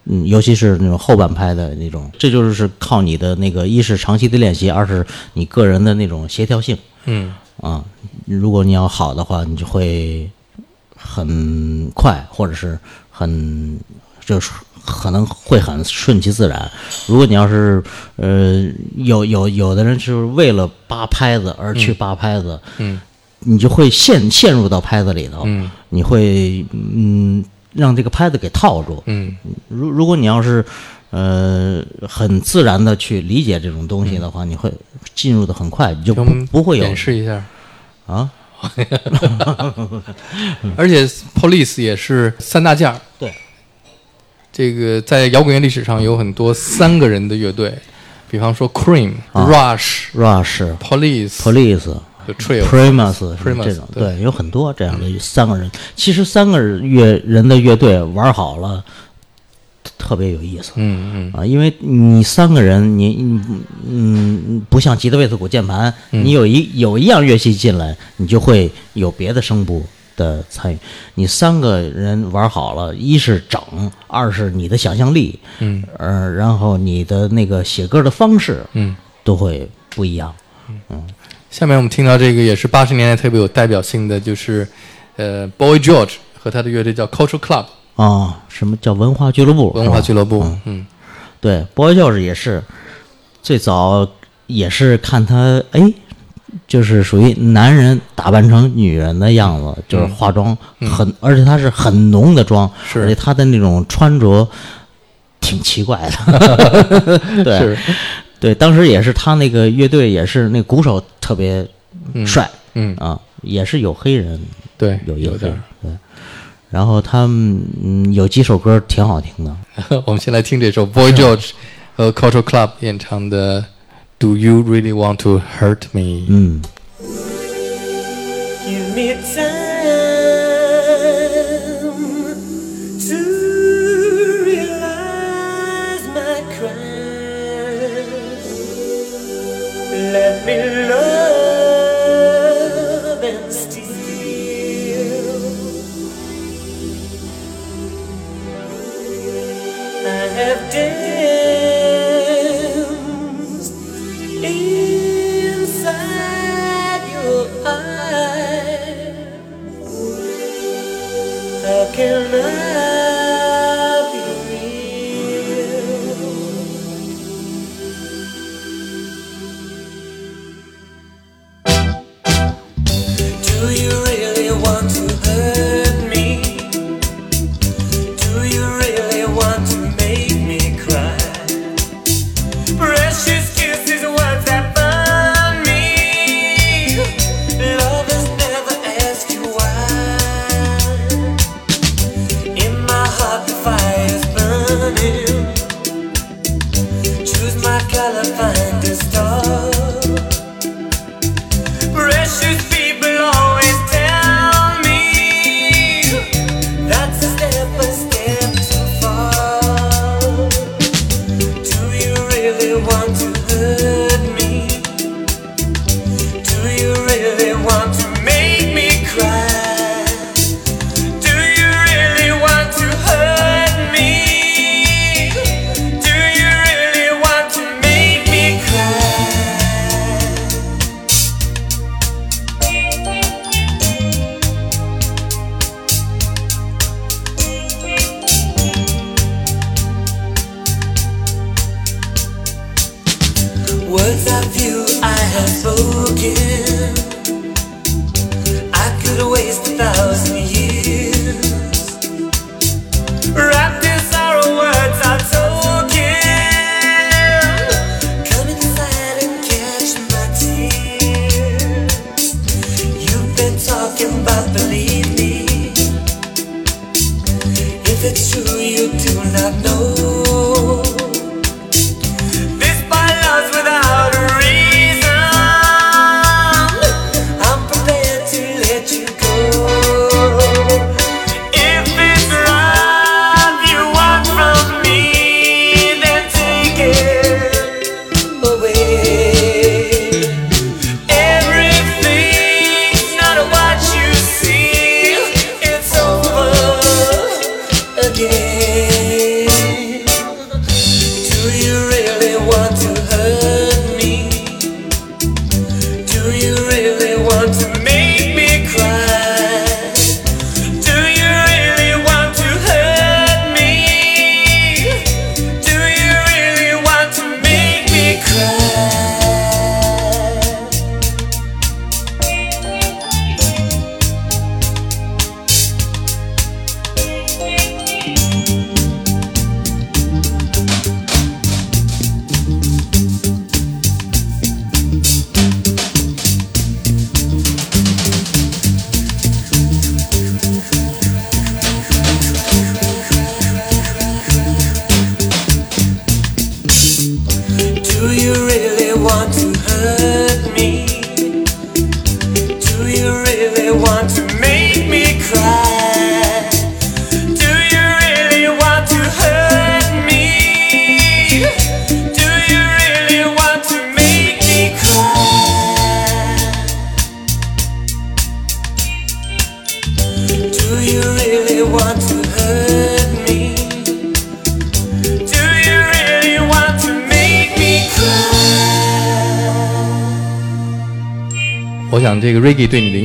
嗯，尤其是那种后半拍的那种，这就是靠你的那个一是长期的练习，二是你个人的那种协调性。嗯。啊。如果你要好的话，你就会很快，或者是很就是可能会很顺其自然。如果你要是呃有有有的人是为了扒拍子而去扒拍子，嗯你就会陷陷入到拍子里头，嗯你会嗯让这个拍子给套住。嗯如如果你要是呃很自然的去理解这种东西的话，你会进入的很快，你就不不会有演示一下。啊。而且 Police 也是三大件儿。对，这个在摇滚乐历史上有很多三个人的乐队，比方说 Cream、Rush、Rush、Police、Police。Primus 这种，对对，有很多这样的三个人。其实三个乐人的乐队玩好了，特别有意思。嗯嗯啊，因为你三个人，你你嗯，不像吉他、贝斯、鼓、键盘，嗯你有一有一样乐器进来，你就会有别的声部的参与。你三个人玩好了，一是整，二是你的想象力，嗯呃，然后你的那个写歌的方式嗯。都会不一样。嗯下面我们听到这个也是八十年代特别有代表性的，就是呃 Boy George 和他的乐队叫 Culture Club 啊，什么叫文化俱乐部？文化俱乐部。嗯嗯对，Boy George 也是最早也是看他哎，就是属于男人打扮成女人的样子，就是化妆很，而且他是很浓的妆，是。而且他的那种穿着挺奇怪的。对。是。对，当时也是他那个乐队也是那鼓手特别帅、嗯，啊，也是有黑人，对，有有点儿。对。然后他们嗯有几首歌挺好听的，我们先来听这首 Boy George 和 Culture Club 演唱的 Do You Really Want to Hurt Me？嗯。Give hmm. me time to realize my crimes. Let me love and steal. I have danced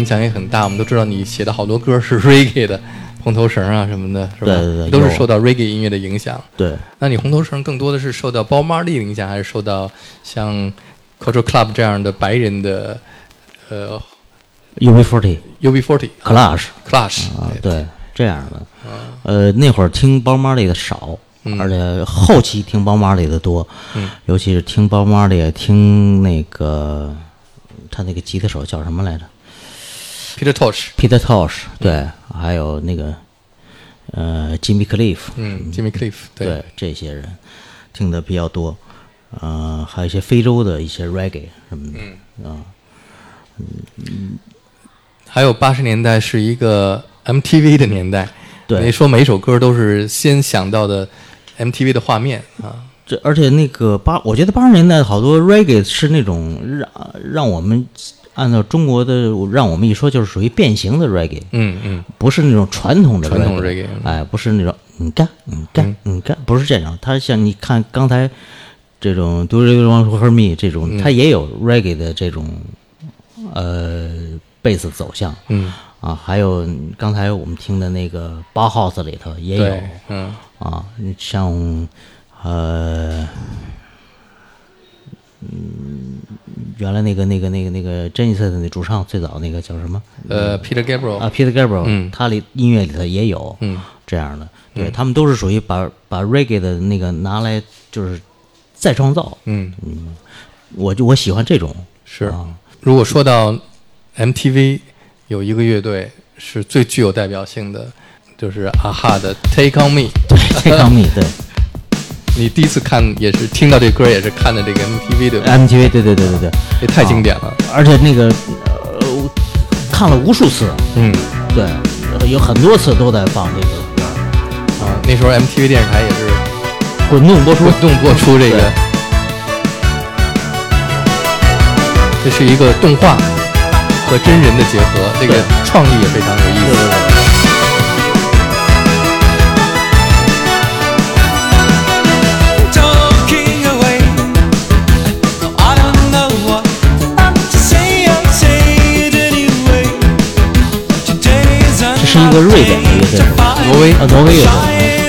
影响也很大。我们都知道你写的好多歌是 reggae 的，红头绳啊什么的，是吧？对对对都是受到 reggae 音乐的影响。对，那你红头绳更多的是受到 Bob Marley 的影响，还是受到像 Culture Club 这样的白人的呃 UB40、UB40 啊 Clash Clash 啊，对，这样的。呃，那会儿听包马里的少，而且后期听包马里的多，尤其是听包马里，听那个他那个吉他手叫什么来着 Peter Tosh，？Peter Tosh，对，还有那个呃 Jimmy Cliff，嗯，Jimmy Cliff，对这些人听的比较多，呃，还有一些非洲的一些 reggae 什么的，啊、嗯还有八十年代是一个 MTV 的年代，对你说每一首歌都是先想到的 MTV 的画面啊，这而且那个八，我觉得八十年代好多 reggae 是那种让让我们按照中国的让我们一说就是属于变形的 reggae，嗯嗯，不是那种传统的传统 reggae，reggae 哎，不是那种你干你干你干，不是这样。它像你看刚才这种 Do You Want to Hear Me 这种，它也有 reggae 的这种呃贝斯走向，嗯，啊，还有刚才我们听的那个八 house 里头也有，嗯。啊，像呃。嗯，原来那个、那个、那个、那个 Genesis 的那主唱，最早那个叫什么？呃，Peter Gabriel，啊，Peter Gabriel，嗯他里音乐里头也有，嗯，这样的，对他们都是属于把把 reggae 的那个拿来就是再创造，嗯嗯，我就我喜欢这种，是啊。如果说到 MTV，有一个乐队是最具有代表性的，就是啊哈的 Take On Me》，Take On Me，对你第一次看也是听到这歌，也是看的这个 MTV 对吧？MTV，对对对对对，这太经典了。而且那个呃，我看了无数次，嗯对，呃有很多次都在放这个歌，啊，那时候 MTV 电视台也是滚动播出滚，动播出这个，这是一个动画和真人的结合，这个创意也非常有意思。对对对。一个瑞典的乐队，挪威啊，挪威乐队。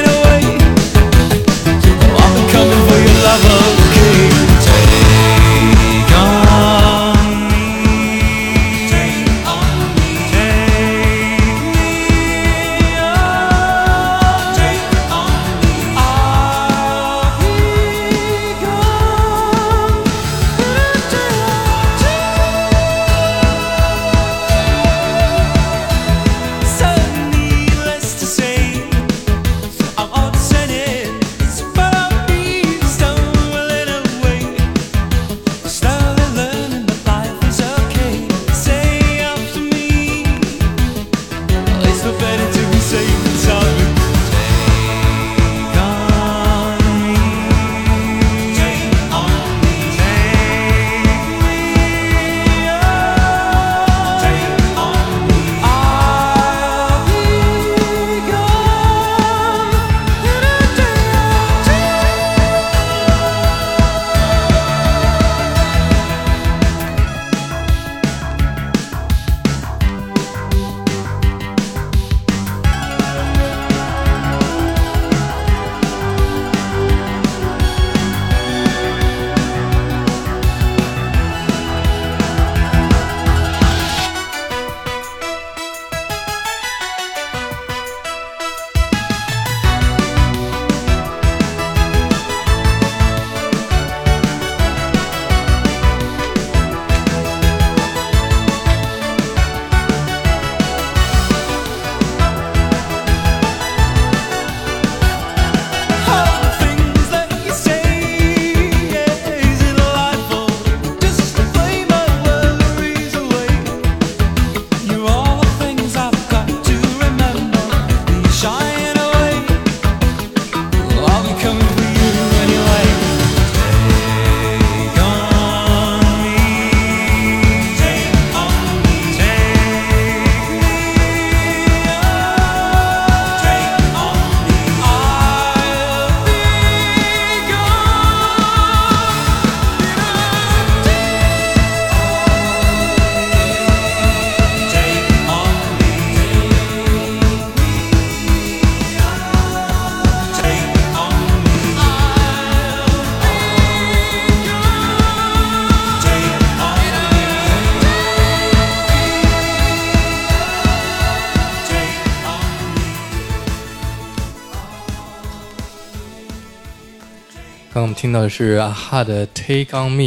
的是啊哈的《Take on Me》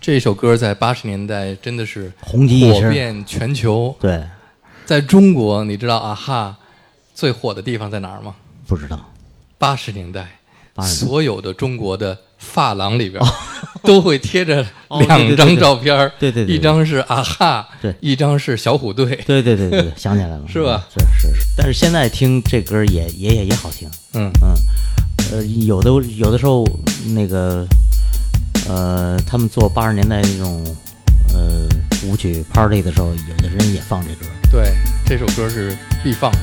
这首歌，在八十年代真的是红极一时。火遍全球。对，在中国，你知道啊哈最火的地方在哪儿吗？不知道。八十年代，80年代。所有的中国的发廊里边、都会贴着两张照片儿对对一张是啊哈，对。一张是小虎队，对对对对，想起来了，是吧？嗯是是是，但是现在听这歌也也也也好听，嗯。嗯，呃，有的有的时候那个呃，他们做八十年代那种呃舞曲 party 的时候，有的人也放这歌，对，这首歌是必放的。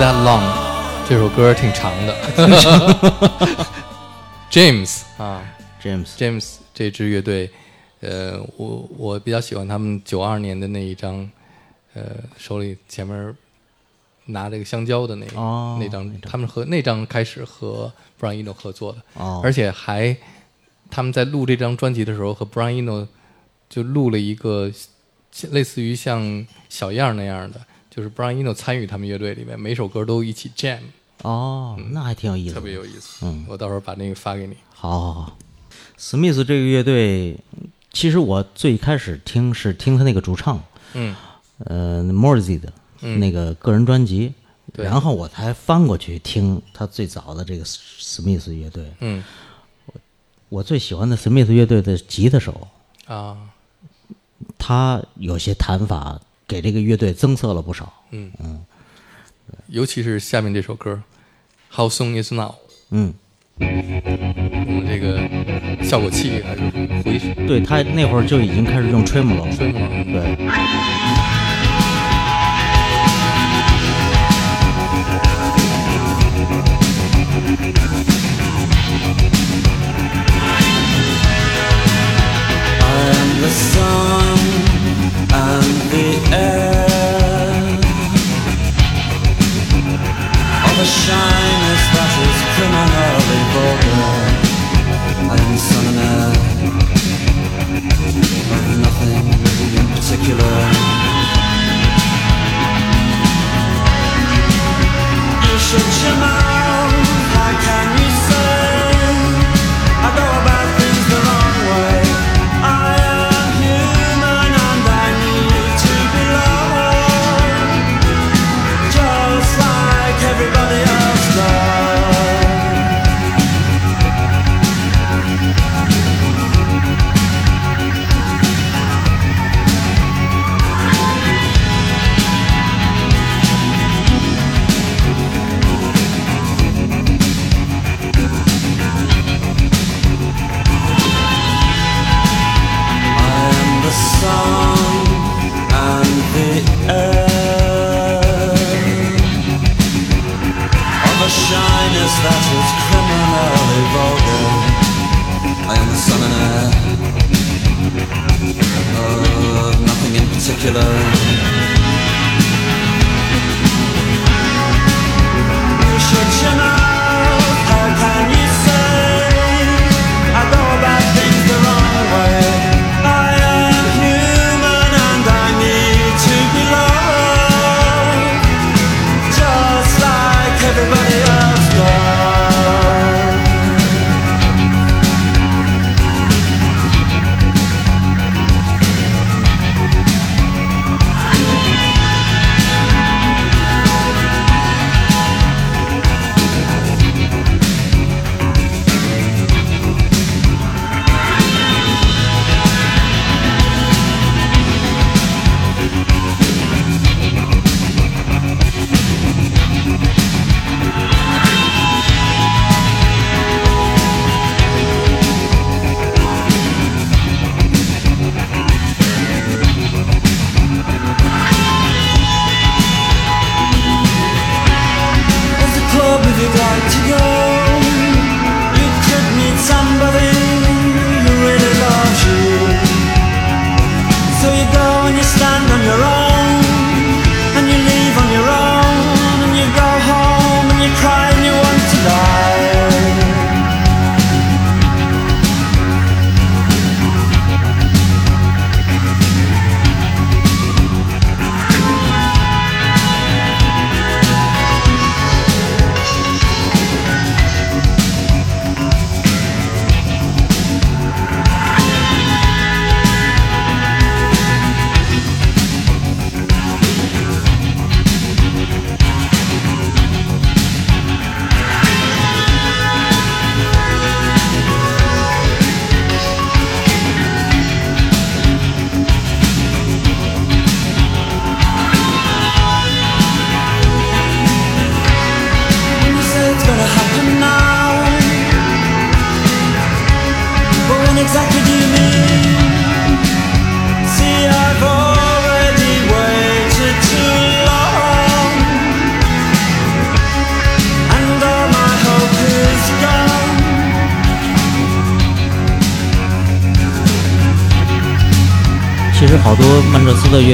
That Long》这首歌挺长的。James 啊。James，，James 这支乐队，呃，我我比较喜欢他们九二年的那一张，呃，手里前面拿这个香蕉的那个、哦那张，他们和那张开始和 Brian Eno 合作的，哦。而且还他们在录这张专辑的时候和 Brian Eno 就录了一个类似于像小样儿那样的，就是 Brian Eno 参与他们乐队里面，每首歌都一起 jam，哦，那还挺有意思的，特别有意思。嗯。我到时候把那个发给你。好好。好，史密斯这个乐队，其实我最开始听是听他那个主唱，嗯。呃 m o r z y 的嗯。那个个人专辑，对。然后我才翻过去听他最早的这个史史密斯乐队。嗯。我最喜欢的史密斯乐队的吉他手，啊。他有些弹法给这个乐队增色了不少。嗯嗯，尤其是下面这首歌《How Soon Is Now》，嗯，用这个效果器还是回对他那会儿就已经开始用 tremolo 了。吹吗？对，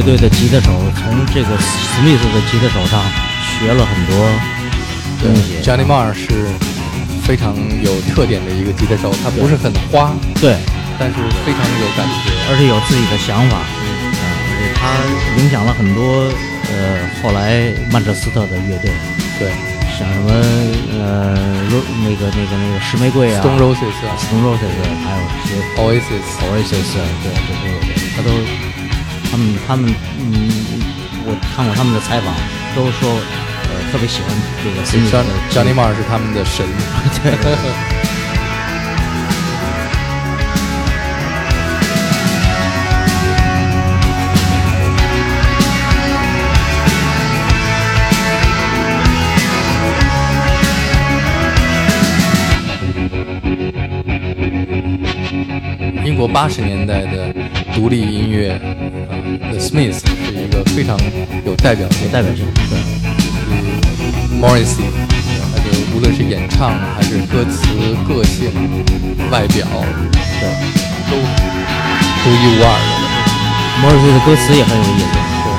乐队的吉他手从这个史密斯的吉他手上学了很多东西。Johnny Marr 是非常有特点的一个吉他手，他不是很花，对，但是非常有感觉。而且有自己的想法，嗯，而且他影响了很多呃后来曼彻斯特的乐队，对。像什么呃，Ro- 那个那个那个石玫瑰啊，Stone Roses 啊。Stone Roses，还有一些，Oasis，Oasis，对这些乐队，他都他们他们嗯，我看过他们的采访，都说呃特别喜欢这个 Smith 的 Johnny Marr 是他们的神。对英国八十年代的独立音乐，啊、t h e Smiths 是一个非常有代表性的代表性，对。Morrissey，他就无论是演唱还是歌词、个性、外表，对，都独一无二的。Morrissey 的歌词也很有意思，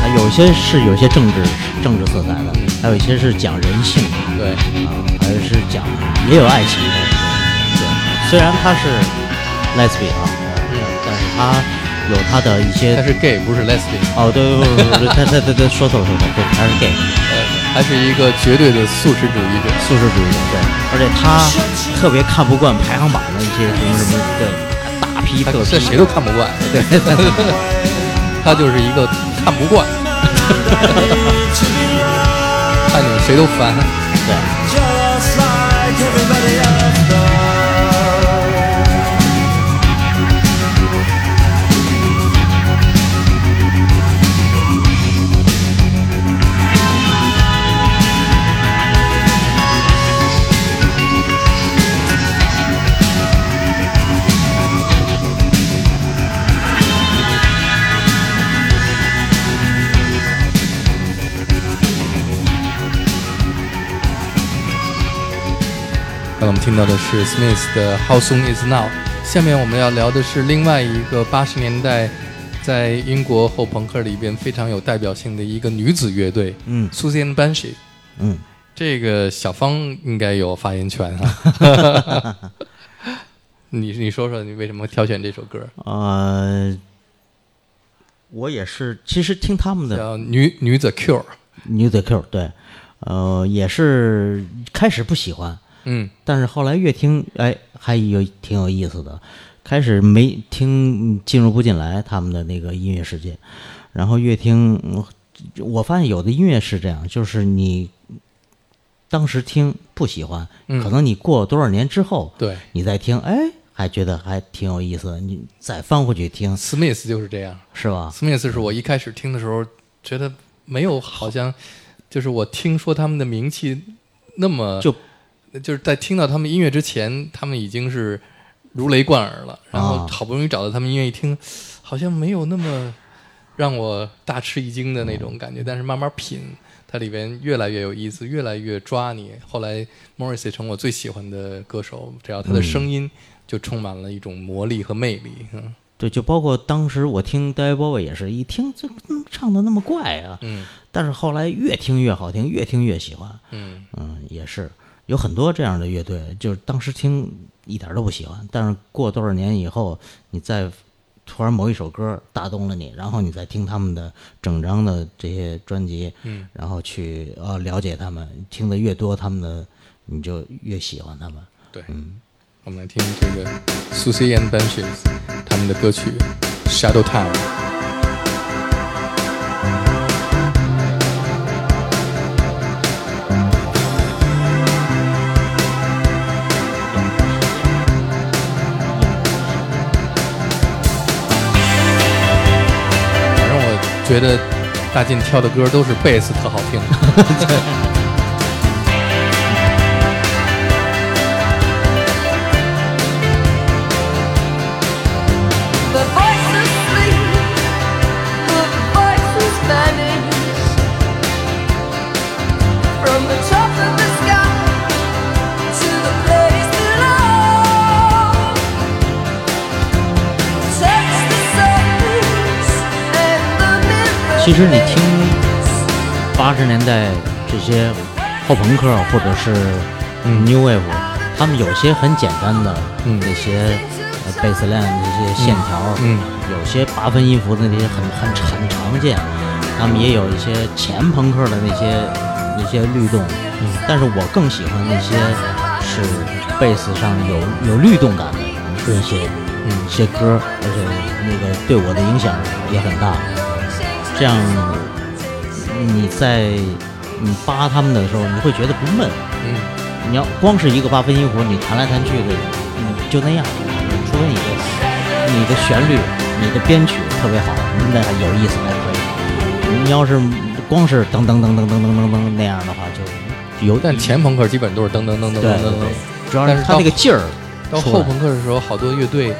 他有些是有些政治政治色彩的，还有一些是讲人性的对，啊，还有是讲也有爱情的。对，虽然他是 lesbian 啊，但是他有他的一些他是 gay，不是 lesbian，哦，对对对对对，他他他他说错了说错了，对，他是 gay，呃，还是一个绝对的素食主义者。素食主义者，对，而且他特别看不惯排行榜的一些什么什么，对，大批他特批，这谁都看不惯，对，他就是一个看不惯，看见谁都烦。对。刚才我们听到的是 Smith 的《How Soon Is Now》，下面我们要聊的是另外一个八十年代在英国后朋克里边非常有代表性的一个女子乐队，嗯，Susie and Banshee。嗯，这个小芳应该有发言权哈。你你说说你为什么挑选这首歌？呃，我也是，其实听他们的叫女女子 Cure。New the Q，对，呃，也是开始不喜欢，嗯但是后来越听，哎，还有挺有意思的。开始没听进入不进来他们的那个音乐世界，然后越听，嗯我发现有的音乐是这样，就是你当时听不喜欢，嗯可能你过了多少年之后，对你再听，哎，还觉得还挺有意思的，你再翻回去听，，Smith 就是这样。是吧？Smith 是我一开始听的时候觉得没有，好像就是我听说他们的名气那么就就是在听到他们音乐之前，他们已经是如雷贯耳了。然后啊好不容易找到他们音乐一听，好像没有那么让我大吃一惊的那种感觉。但是慢慢品，它里边越来越有意思，越来越抓你。后来 Morrissey 成我最喜欢的歌手，只要他的声音就充满了一种魔力和魅力。嗯对，就包括当时我听 David Bowie 也是一听这嗯唱的那么怪啊，嗯但是后来越听越好听，越听越喜欢。嗯嗯，也是有很多这样的乐队，就是当时听一点都不喜欢，但是过多少年以后，你再突然某一首歌打动了你，然后你再听他们的整张的这些专辑，嗯，然后去呃了解他们，听的越多，他们的你就越喜欢他们。对。嗯，我们来听这个 Susie and Benches 他们的歌曲《Shadow Time》。觉得大靖挑的歌都是贝斯特好听。其实你听八十年代这些后朋克或者是 New Wave，他们有些很简单的嗯。那些呃贝斯 line 那些线条，嗯。有些八分音符的那些很很很常见，他们也有一些前朋克的那些那些律动，嗯。但是我更喜欢那些是贝斯上有有律动感的一些嗯。一些歌，而且那个对我的影响也很大。这样你在你扒他们的时候，你会觉得不闷。嗯你要光是一个八分音符，你弹来弹去的，你就那样。除非你的你的旋律、你的编曲特别好，那还有意思还可以。你要是光是噔噔噔噔噔噔噔噔那样的话，就有但前朋克基本都是噔噔噔噔噔噔噔，主要是他那个劲儿到后朋克的时候，好多乐队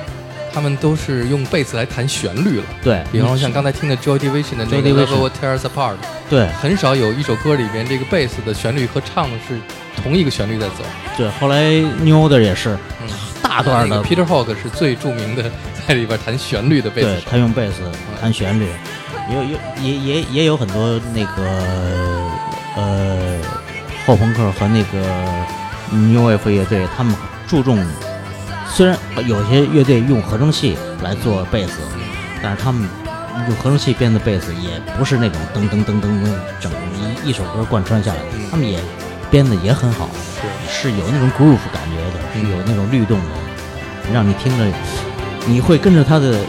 他们都是用贝斯来弹旋律了。对，比方说像刚才听的 Joy Division 的那个 Division Love Will Tear Us Apart，对很少有一首歌里边这个贝斯的旋律和唱是同一个旋律在走。对，后来 New Order 也是嗯大段的那个 Peter Hawk 是最著名的 在里边弹旋律的贝斯对。他用贝斯弹旋律，也有也也也有很多那个呃后朋克和那个 New Wave 乐队，他们注重虽然有些乐队用合成器来做贝斯，但是他们用合成器编的贝斯也不是那种噔噔噔噔噔整一一首歌贯穿下来的，他们也编的也很好，是是有那种 groove 感觉的，是有那种律动的，让你听着你会跟着他的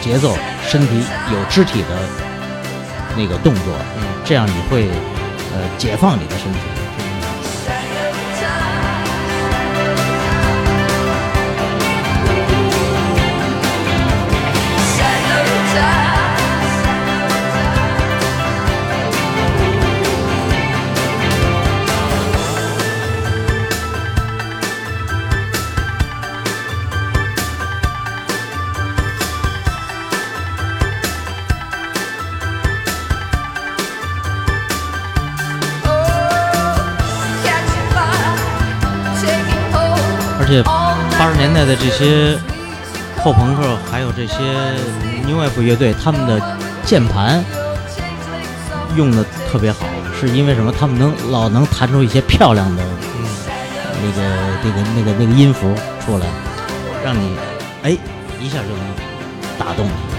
节奏，身体有肢体的那个动作，这样你会呃解放你的身体。年代的这些后朋克，还有这些 New Wave 乐队，他们的键盘用的特别好，是因为什么？他们能老能弹出一些漂亮的那个那个那个那个音符出来，让你哎一下就能打动你。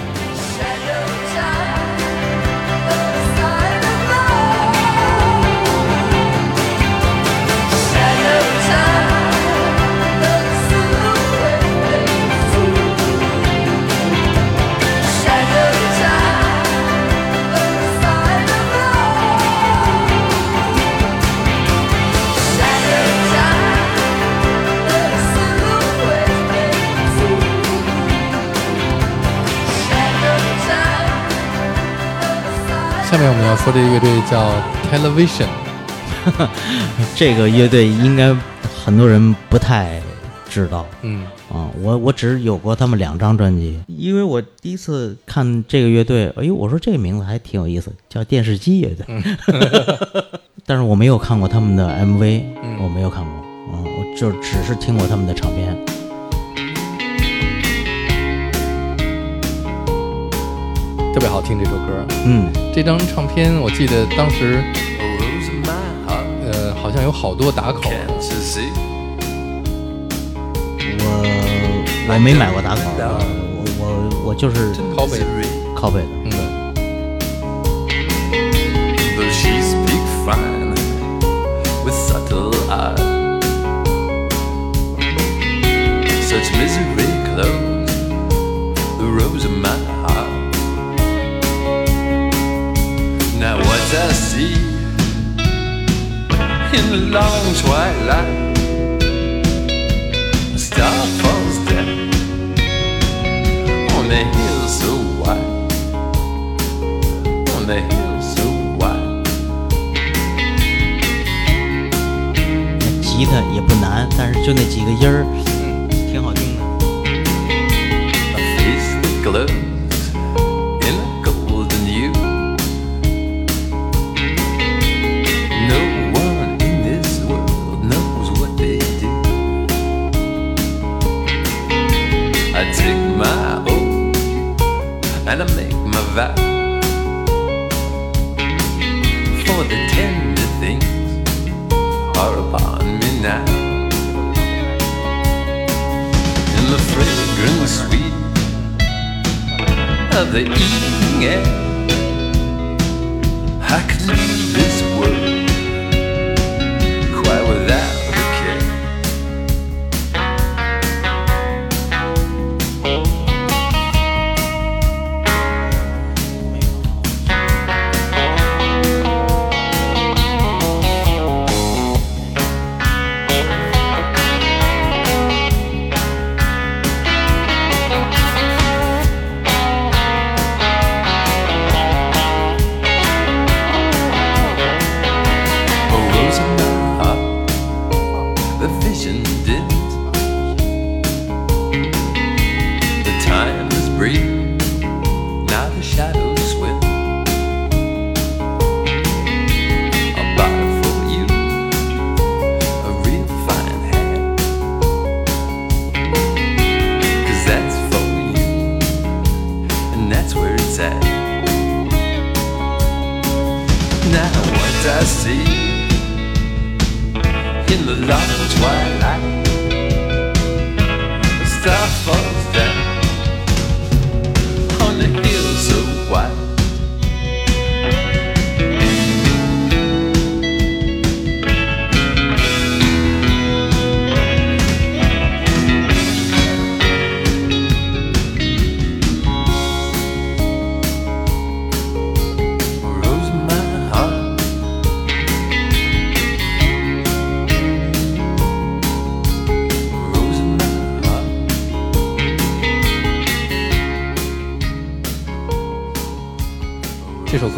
下面我们要说这个乐队叫 Television，这个乐队应该很多人不太知道。嗯啊，我我只有过他们两张专辑，因为我第一次看这个乐队，哎呦，我说这个名字还挺有意思，叫电视机乐队。但是我没有看过他们的 MV，、嗯我没有看过，嗯，我就只是听过他们的唱片。特别好听这首歌。嗯，这张唱片我记得当时呃好像有好多打口?我我没买过打口，呃我我我就是拷贝 Misery, 拷贝的。Long twilight, star falls down on the hill so white, on the hill so white. 吉他也不难，但是就那几个音儿，挺好听的。A face that glows night. In the fragrant sweet of the evening air, I can live.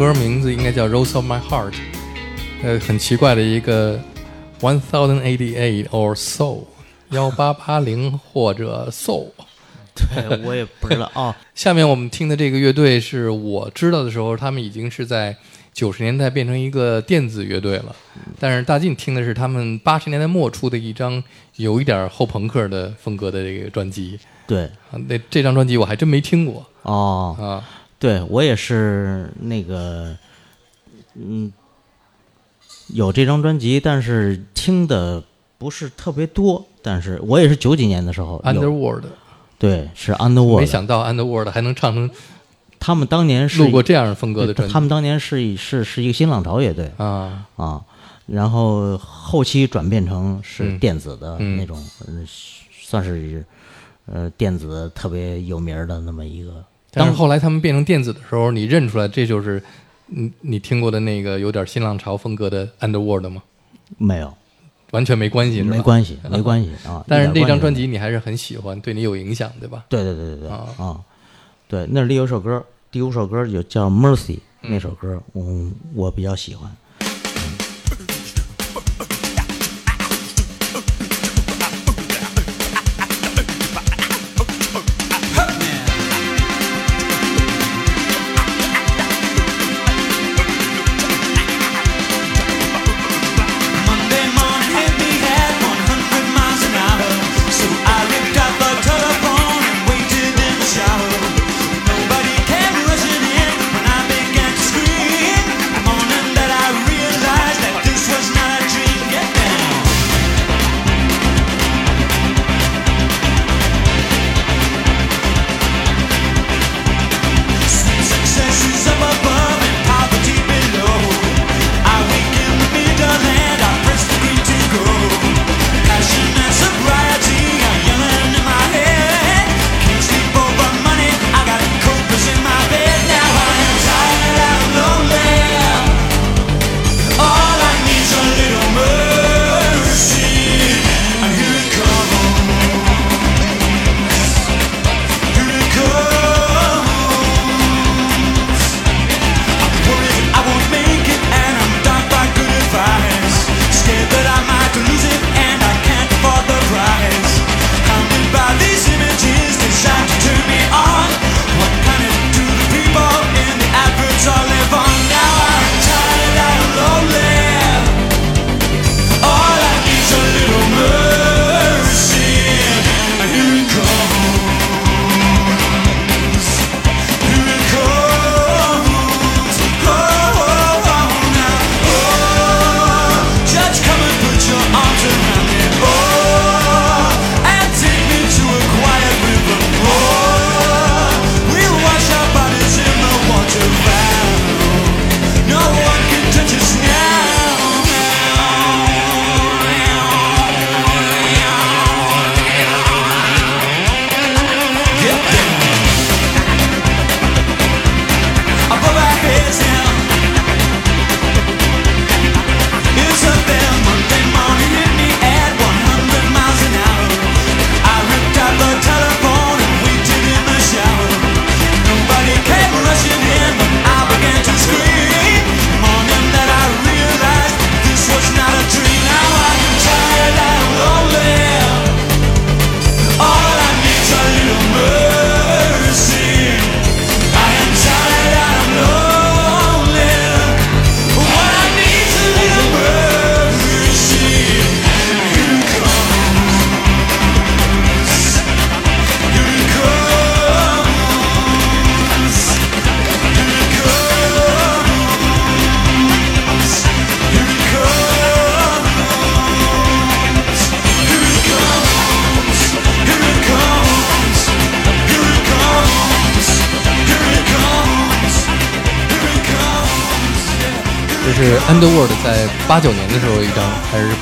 歌名字应该叫《Rose of My Heart》，呃，很奇怪的一个 One Thousand Eighty Eight or So 幺八八零或者 So。对，我也不知道哦。下面我们听的这个乐队是我知道的时候，他们已经是在九十年代变成一个电子乐队了。但是大进听的是他们八十年代末出的一张有一点后朋克的风格的这个专辑对，啊，那这张专辑我还真没听过哦，啊。对我也是那个，嗯，有这张专辑，但是听的不是特别多。但是我也是九几年的时候 Underworld，对，是 Underworld，没想到 Underworld 还能唱成他们当年是录过这样风格的专辑。他们当年是一是是一个新浪潮乐队啊，啊，然后后期转变成是嗯电子的嗯那种，嗯算是呃电子特别有名儿的那么一个。但是后来他们变成电子的时候，你认出来这就是你你听过的那个有点新浪潮风格的 Underworld 吗？没有，完全没关系，没关系，没关系啊。但是那张专辑你还是很喜欢，对你有影响，对吧？对对对对对啊啊，对，那里有首歌，第五首歌有叫《Mercy》嗯那首歌，嗯，我比较喜欢。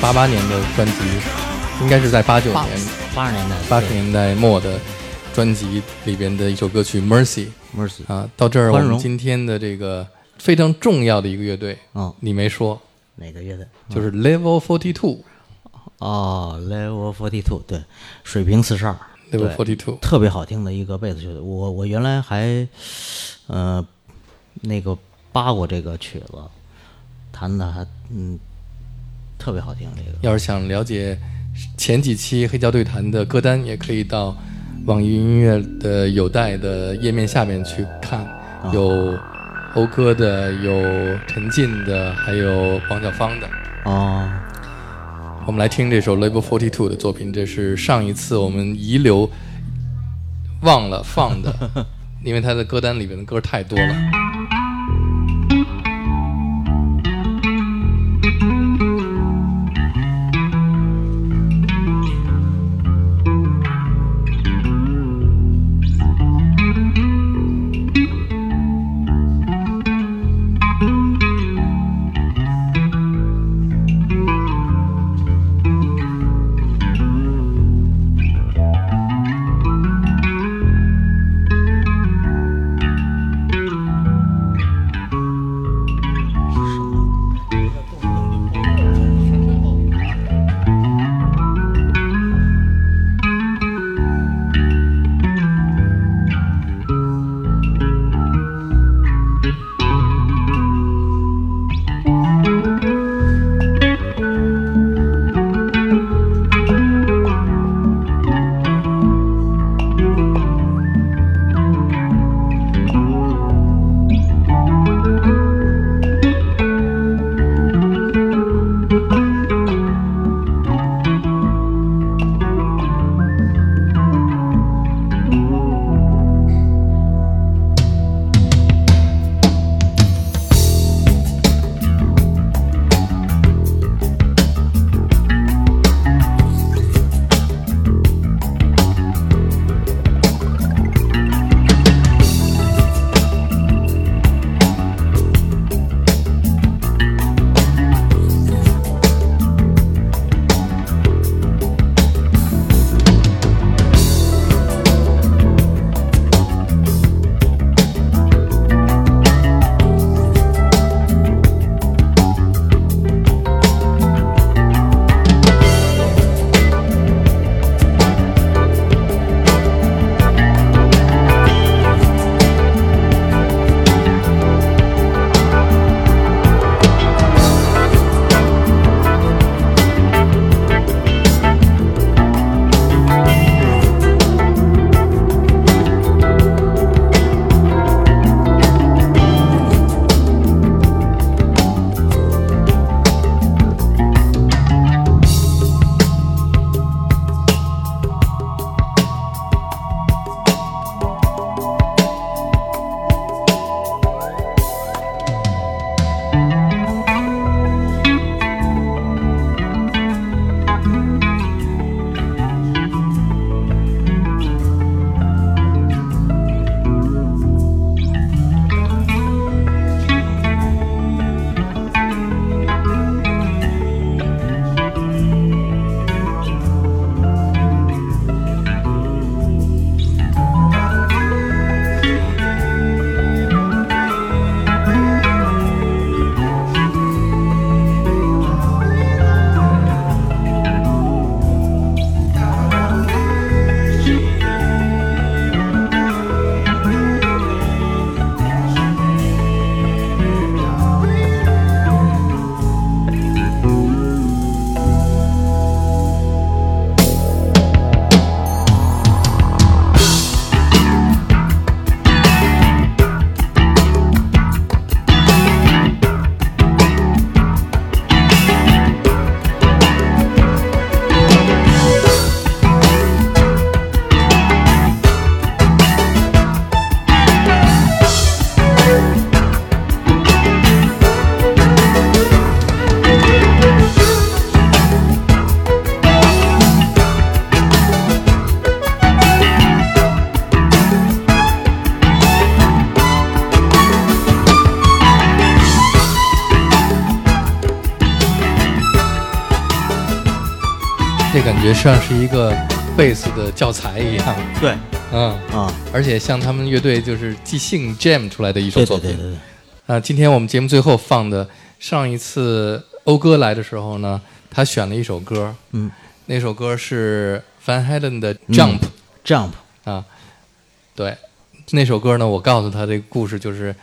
八八年的专辑？应该是在八九年、八十年代八十年代末的专辑里边的一首歌曲《Mercy》Mercy 啊。到这儿，我们今天的这个非常重要的一个乐队，嗯你没说，哪个乐队？就是 Level Forty Two。哦，Level Forty Two，对，水平四十二 Level Forty Two，特别好听的一个贝斯乐队。我我原来还呃那个扒过这个曲子，弹的还嗯特别好听。这个要是想了解前几期黑胶对谈的歌单，也可以到网易云音乐的有带的页面下面去看，有讴歌的，有陈进的，还有王小芳的。哦，我们来听这首 Label Forty Two 的作品，这是上一次我们遗留忘了放的，因为他的歌单里面的歌太多了。像是一个贝斯的教材一样，对。嗯，啊，而且像他们乐队就是即兴 jam 出来的一首作品。对对对对，啊，今天我们节目最后放的，上一次欧哥来的时候呢，他选了一首歌，嗯，那首歌是 Van Halen 的 Jump、，Jump，啊，对，那首歌呢，我告诉他这个故事就是，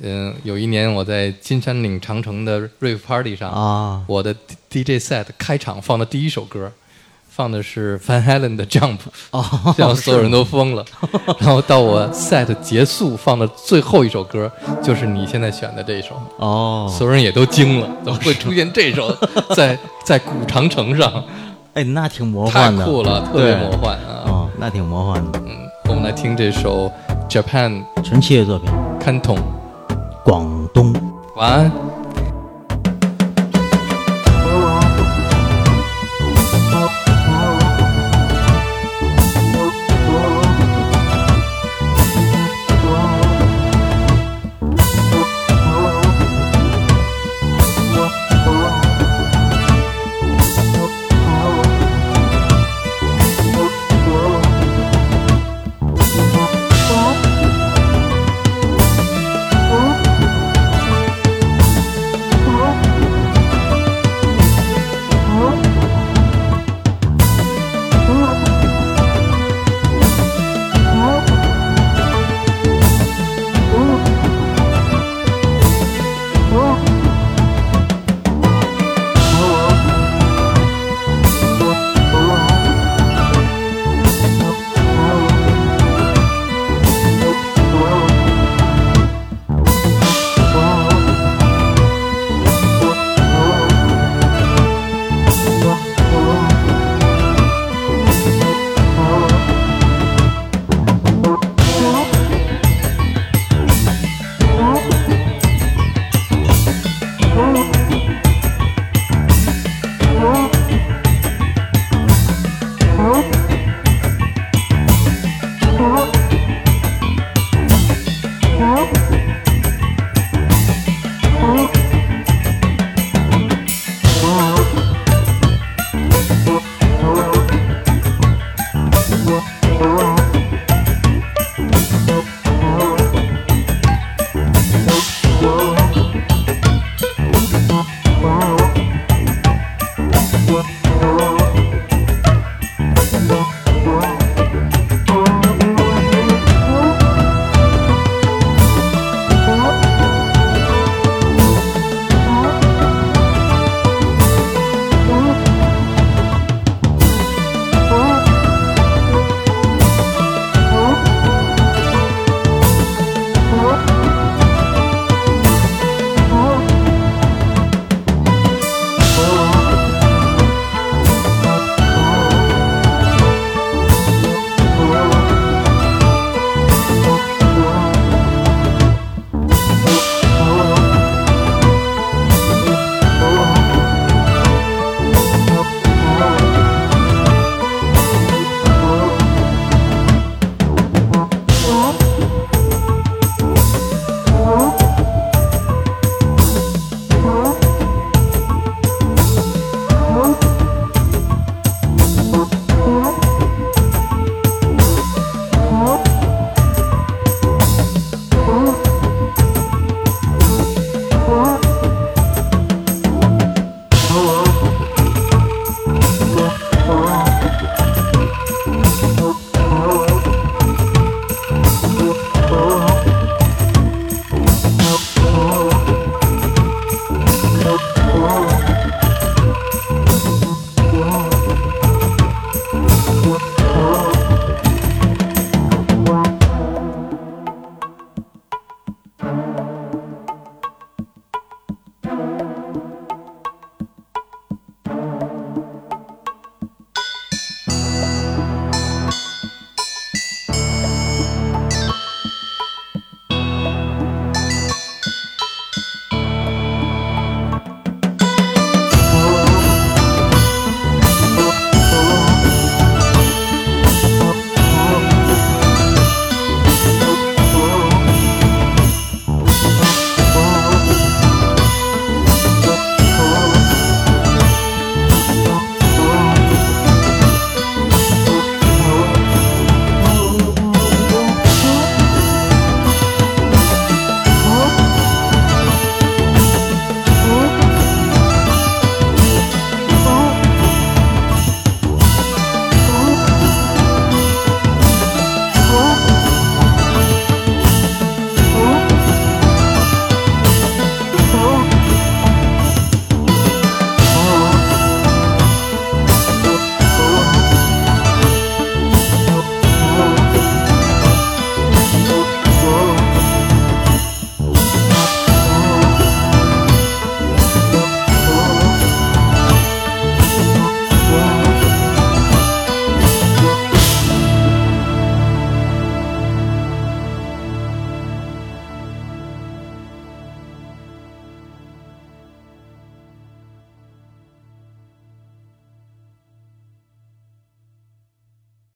嗯、有一年我在金山岭长城的 rave party 上，啊。我的 DJ set 开场放的第一首歌，放的是 Van Halen 的 Jump，哦，让所有人都疯了。然后到我 set 结束放的最后一首歌，就是你现在选的这一首，哦，所有人也都惊了，怎么会出现这首在在古长城上？哎，那挺魔幻的，太酷了，特别魔幻啊！哦，那挺魔幻的，嗯，我们来听这首 Japan 纯器乐作品，Canton，广东。晚安。